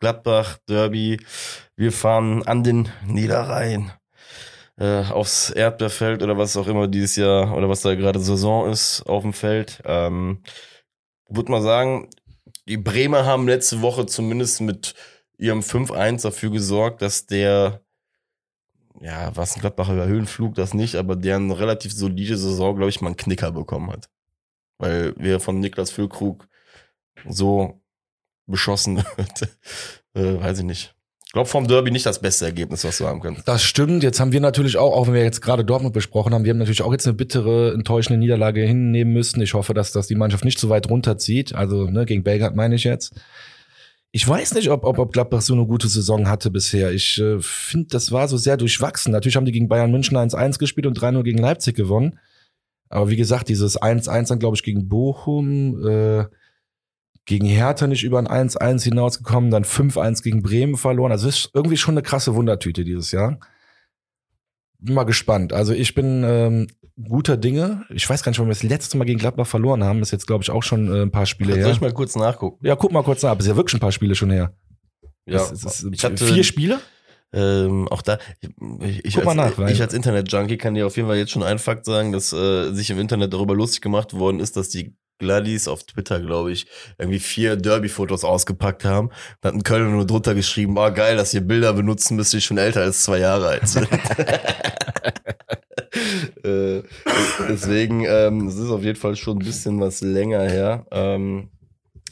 Speaker 2: Gladbach, Derby. Wir fahren an den Niederrhein äh, aufs Erdbeerfeld oder was auch immer dieses Jahr oder was da gerade Saison ist auf dem Feld. Ähm, würde mal sagen, die Bremer haben letzte Woche zumindest mit ihrem 5-1 dafür gesorgt, dass der ja, was ein Gladbacher Höhenflug, das nicht, aber der eine relativ solide Saison, glaube ich, mal einen Knicker bekommen hat. Weil wir von Niklas Füllkrug so beschossen äh, weiß ich nicht. Ich glaube, vom Derby nicht das beste Ergebnis, was du haben kannst.
Speaker 1: Das stimmt. Jetzt haben wir natürlich auch, auch wenn wir jetzt gerade Dortmund besprochen haben, wir haben natürlich auch jetzt eine bittere, enttäuschende Niederlage hinnehmen müssen. Ich hoffe, dass das die Mannschaft nicht so weit runterzieht. Also ne, gegen Belgrad meine ich jetzt. Ich weiß nicht, ob, ob, ob Gladbach so eine gute Saison hatte bisher. Ich äh, finde, das war so sehr durchwachsen. Natürlich haben die gegen Bayern München 1-1 gespielt und 3-0 gegen Leipzig gewonnen. Aber wie gesagt, dieses 1-1 dann, glaube ich, gegen Bochum, äh, gegen Hertha nicht über ein 1-1 hinausgekommen, dann 5-1 gegen Bremen verloren. Also ist irgendwie schon eine krasse Wundertüte dieses Jahr. Bin mal gespannt. Also ich bin ähm, guter Dinge. Ich weiß gar nicht, wann wir das letzte Mal gegen Gladbach verloren haben. Das ist jetzt, glaube ich, auch schon äh, ein paar Spiele her.
Speaker 2: Soll ich mal kurz nachgucken?
Speaker 1: Ja, guck mal kurz nach. Das ist ja wirklich ein paar Spiele schon her.
Speaker 2: Ja,
Speaker 1: das, das,
Speaker 2: ich hatte,
Speaker 1: vier Spiele?
Speaker 2: Ähm, auch da, ich, ich,
Speaker 1: Guck mal
Speaker 2: als,
Speaker 1: nach,
Speaker 2: ich als Internet-Junkie kann dir auf jeden Fall jetzt schon einen Fakt sagen, dass äh, sich im Internet darüber lustig gemacht worden ist, dass die Gladys auf Twitter, glaube ich, irgendwie vier Derby-Fotos ausgepackt haben. Da hat ein Kölner nur drunter geschrieben, oh geil, dass ihr Bilder benutzen müsst, die schon älter als zwei Jahre alt sind. äh, deswegen, ähm, es ist auf jeden Fall schon ein bisschen was länger her. Ähm,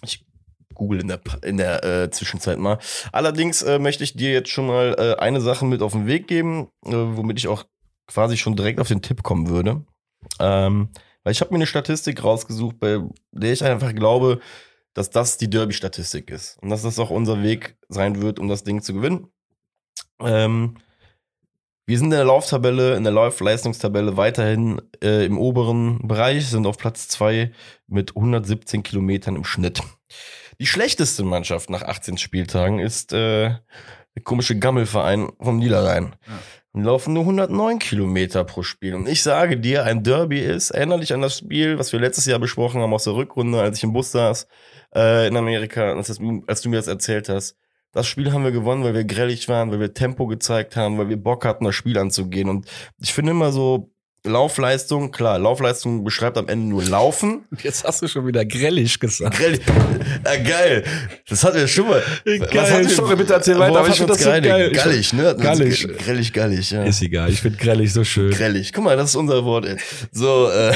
Speaker 2: ich google in der, in der äh, Zwischenzeit mal. Allerdings äh, möchte ich dir jetzt schon mal äh, eine Sache mit auf den Weg geben, äh, womit ich auch quasi schon direkt auf den Tipp kommen würde. Ähm, weil ich habe mir eine Statistik rausgesucht, bei der ich einfach glaube, dass das die Derby-Statistik ist. Und dass das auch unser Weg sein wird, um das Ding zu gewinnen. Ähm, wir sind in der Lauftabelle, in der Laufleistungstabelle weiterhin äh, im oberen Bereich, sind auf Platz zwei mit 117 Kilometern im Schnitt. Die schlechteste Mannschaft nach 18 Spieltagen ist äh, der komische Gammelverein vom Niederrhein. Ja laufen nur 109 Kilometer pro Spiel. Und ich sage dir, ein Derby ist, erinnere dich an das Spiel, was wir letztes Jahr besprochen haben aus der Rückrunde, als ich im Bus saß äh, in Amerika, als, das, als du mir das erzählt hast. Das Spiel haben wir gewonnen, weil wir grellig waren, weil wir Tempo gezeigt haben, weil wir Bock hatten, das Spiel anzugehen. Und ich finde immer so, Laufleistung, klar, Laufleistung beschreibt am Ende nur Laufen.
Speaker 1: Jetzt hast du schon wieder grellig gesagt.
Speaker 2: Grellig. Ja, geil. Das hatten wir schon mal.
Speaker 1: Geil. Was hat Sorry, bitte erzähl weiter, aber ich finde das so geil.
Speaker 2: Gallig, ne?
Speaker 1: Gallig.
Speaker 2: Grellig, gallig, ja.
Speaker 1: Ist egal, ich finde grellig so schön.
Speaker 2: Grellig. Guck mal, das ist unser Wort, ey. So, äh,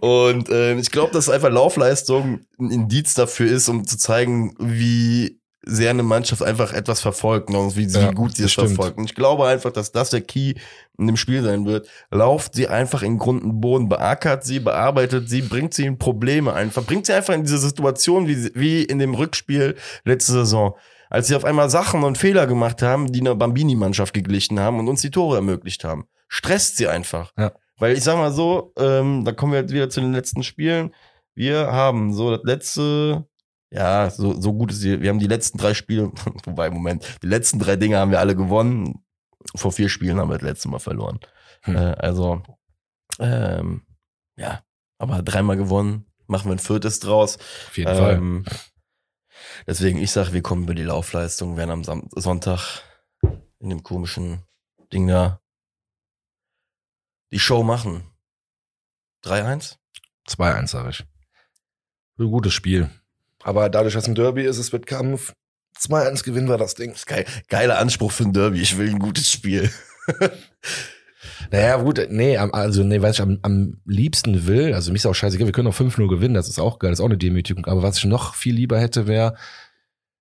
Speaker 2: und äh, ich glaube, dass einfach Laufleistung ein Indiz dafür ist, um zu zeigen, wie sehr eine Mannschaft einfach etwas verfolgt und wie, ja, wie gut sie es verfolgt. Und ich glaube einfach, dass das der Key in dem Spiel sein wird. Lauft sie einfach in Grund und Boden, beackert sie, bearbeitet sie, bringt sie in Probleme einfach, bringt sie einfach in diese Situation wie, wie in dem Rückspiel letzte Saison. Als sie auf einmal Sachen und Fehler gemacht haben, die einer Bambini-Mannschaft geglichen haben und uns die Tore ermöglicht haben. Stresst sie einfach. Ja. Weil ich sag mal so, ähm, da kommen wir jetzt wieder zu den letzten Spielen. Wir haben so das letzte ja, so, so gut ist sie. Wir haben die letzten drei Spiele, wobei, Moment, die letzten drei Dinge haben wir alle gewonnen. Vor vier Spielen haben wir das letzte Mal verloren. Hm. Äh, also, ähm, ja, aber dreimal gewonnen, machen wir ein viertes draus.
Speaker 1: Auf jeden ähm, Fall.
Speaker 2: Deswegen, ich sag, wir kommen über die Laufleistung, werden am Sam Sonntag in dem komischen Ding da die Show machen. 3-1?
Speaker 1: 2-1, sag ich. Ein gutes Spiel. Aber dadurch, dass ein Derby ist, es wird Kampf. 2-1 gewinnen wir das Ding. Das ist
Speaker 2: geil. Geiler Anspruch für ein Derby. Ich will ein gutes Spiel.
Speaker 1: naja, gut, nee, also nee, was ich am, am liebsten will, also mich ist auch scheißegal, wir können auch 5-0 gewinnen, das ist auch geil, das ist auch eine Demütigung. Aber was ich noch viel lieber hätte, wäre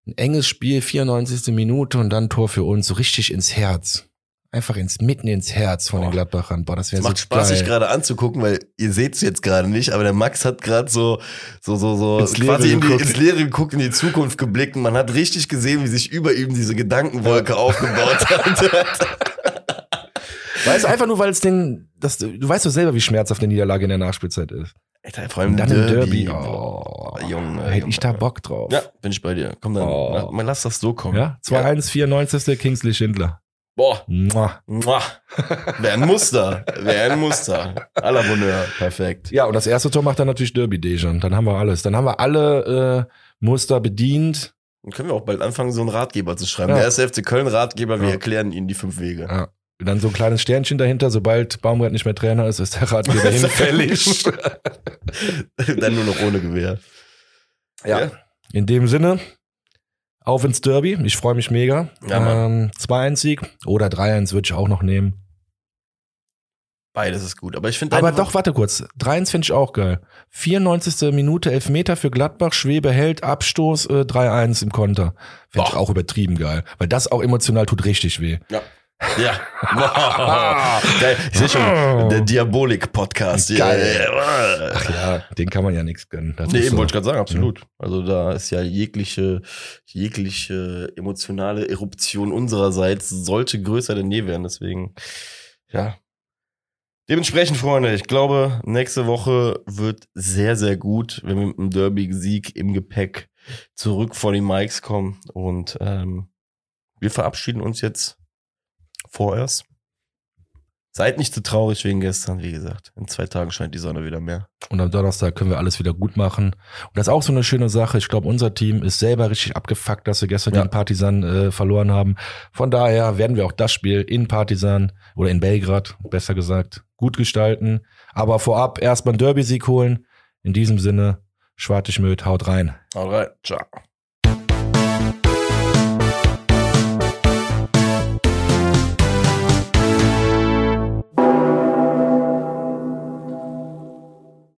Speaker 1: ein enges Spiel, 94. Minute und dann Tor für uns, so richtig ins Herz einfach ins mitten ins Herz von den Gladbachern. Boah, das wäre so
Speaker 2: Macht Spaß,
Speaker 1: geil.
Speaker 2: sich gerade anzugucken, weil ihr seht es jetzt gerade nicht, aber der Max hat gerade so so so so ins quasi in die, ins Leere geguckt, in die Zukunft geblickt und man hat richtig gesehen, wie sich über ihm diese Gedankenwolke aufgebaut hat.
Speaker 1: weißt du, einfach nur, weil es den, das, du weißt doch selber, wie schmerzhaft eine Niederlage in der Nachspielzeit ist.
Speaker 2: Alter, vor allem
Speaker 1: dann
Speaker 2: Derby.
Speaker 1: Derby. Oh, Junge. Hätte Junge. ich da Bock drauf.
Speaker 2: Ja, bin ich bei dir. Komm dann, oh. na, lass das so kommen.
Speaker 1: Ja, 2-1, 94. Kingsley Schindler.
Speaker 2: Boah. Mua. Mua. Wäre ein Muster. Wäre ein Muster. À la Bonheur. Perfekt.
Speaker 1: Ja, und das erste Tor macht dann natürlich Derby Dejan. Dann haben wir alles. Dann haben wir alle äh, Muster bedient.
Speaker 2: Dann können wir auch bald anfangen, so einen Ratgeber zu schreiben. Ja. Der erste FC Köln Ratgeber, wir ja. erklären Ihnen die fünf Wege.
Speaker 1: Ja. Dann so ein kleines Sternchen dahinter, sobald Baumgart nicht mehr Trainer ist, ist der Ratgeber hinfällig.
Speaker 2: dann nur noch ohne Gewehr.
Speaker 1: Ja. ja. In dem Sinne, Auf ins Derby. Ich freue mich mega.
Speaker 2: Ja,
Speaker 1: ähm, 2-1-Sieg oder 3-1 würde ich auch noch nehmen.
Speaker 2: Beides ist gut. Aber ich finde.
Speaker 1: Aber doch, warte kurz. 3-1 finde ich auch geil. 94. Minute, Elfmeter für Gladbach, Schwebe hält, Abstoß, äh, 3-1 im Konter. Finde ich auch übertrieben geil. Weil das auch emotional tut richtig weh.
Speaker 2: Ja. Ja. Geil. Ich sehe schon, der Diabolik-Podcast.
Speaker 1: Geil. Ach ja, den kann man ja nichts gönnen. Das
Speaker 2: Nee, eben
Speaker 1: so.
Speaker 2: wollte ich gerade sagen, absolut. Also da ist ja jegliche, jegliche emotionale Eruption unsererseits sollte größer denn je werden. Deswegen, ja. Dementsprechend, Freunde, ich glaube, nächste Woche wird sehr, sehr gut, wenn wir mit einem Derby-Sieg im Gepäck zurück vor die Mikes kommen. Und ähm, wir verabschieden uns jetzt vorerst. Seid nicht zu traurig wegen gestern, wie gesagt. In zwei Tagen scheint die Sonne wieder mehr.
Speaker 1: Und am Donnerstag können wir alles wieder gut machen. Und das ist auch so eine schöne Sache. Ich glaube, unser Team ist selber richtig abgefuckt, dass wir gestern
Speaker 2: Ja.
Speaker 1: gegen Partisan äh, verloren haben. Von daher werden wir auch das Spiel in Partisan oder in Belgrad, besser gesagt, gut gestalten. Aber vorab erstmal einen Derby-Sieg holen. In diesem Sinne, Schwartig Möd, haut rein.
Speaker 2: Alright, ciao.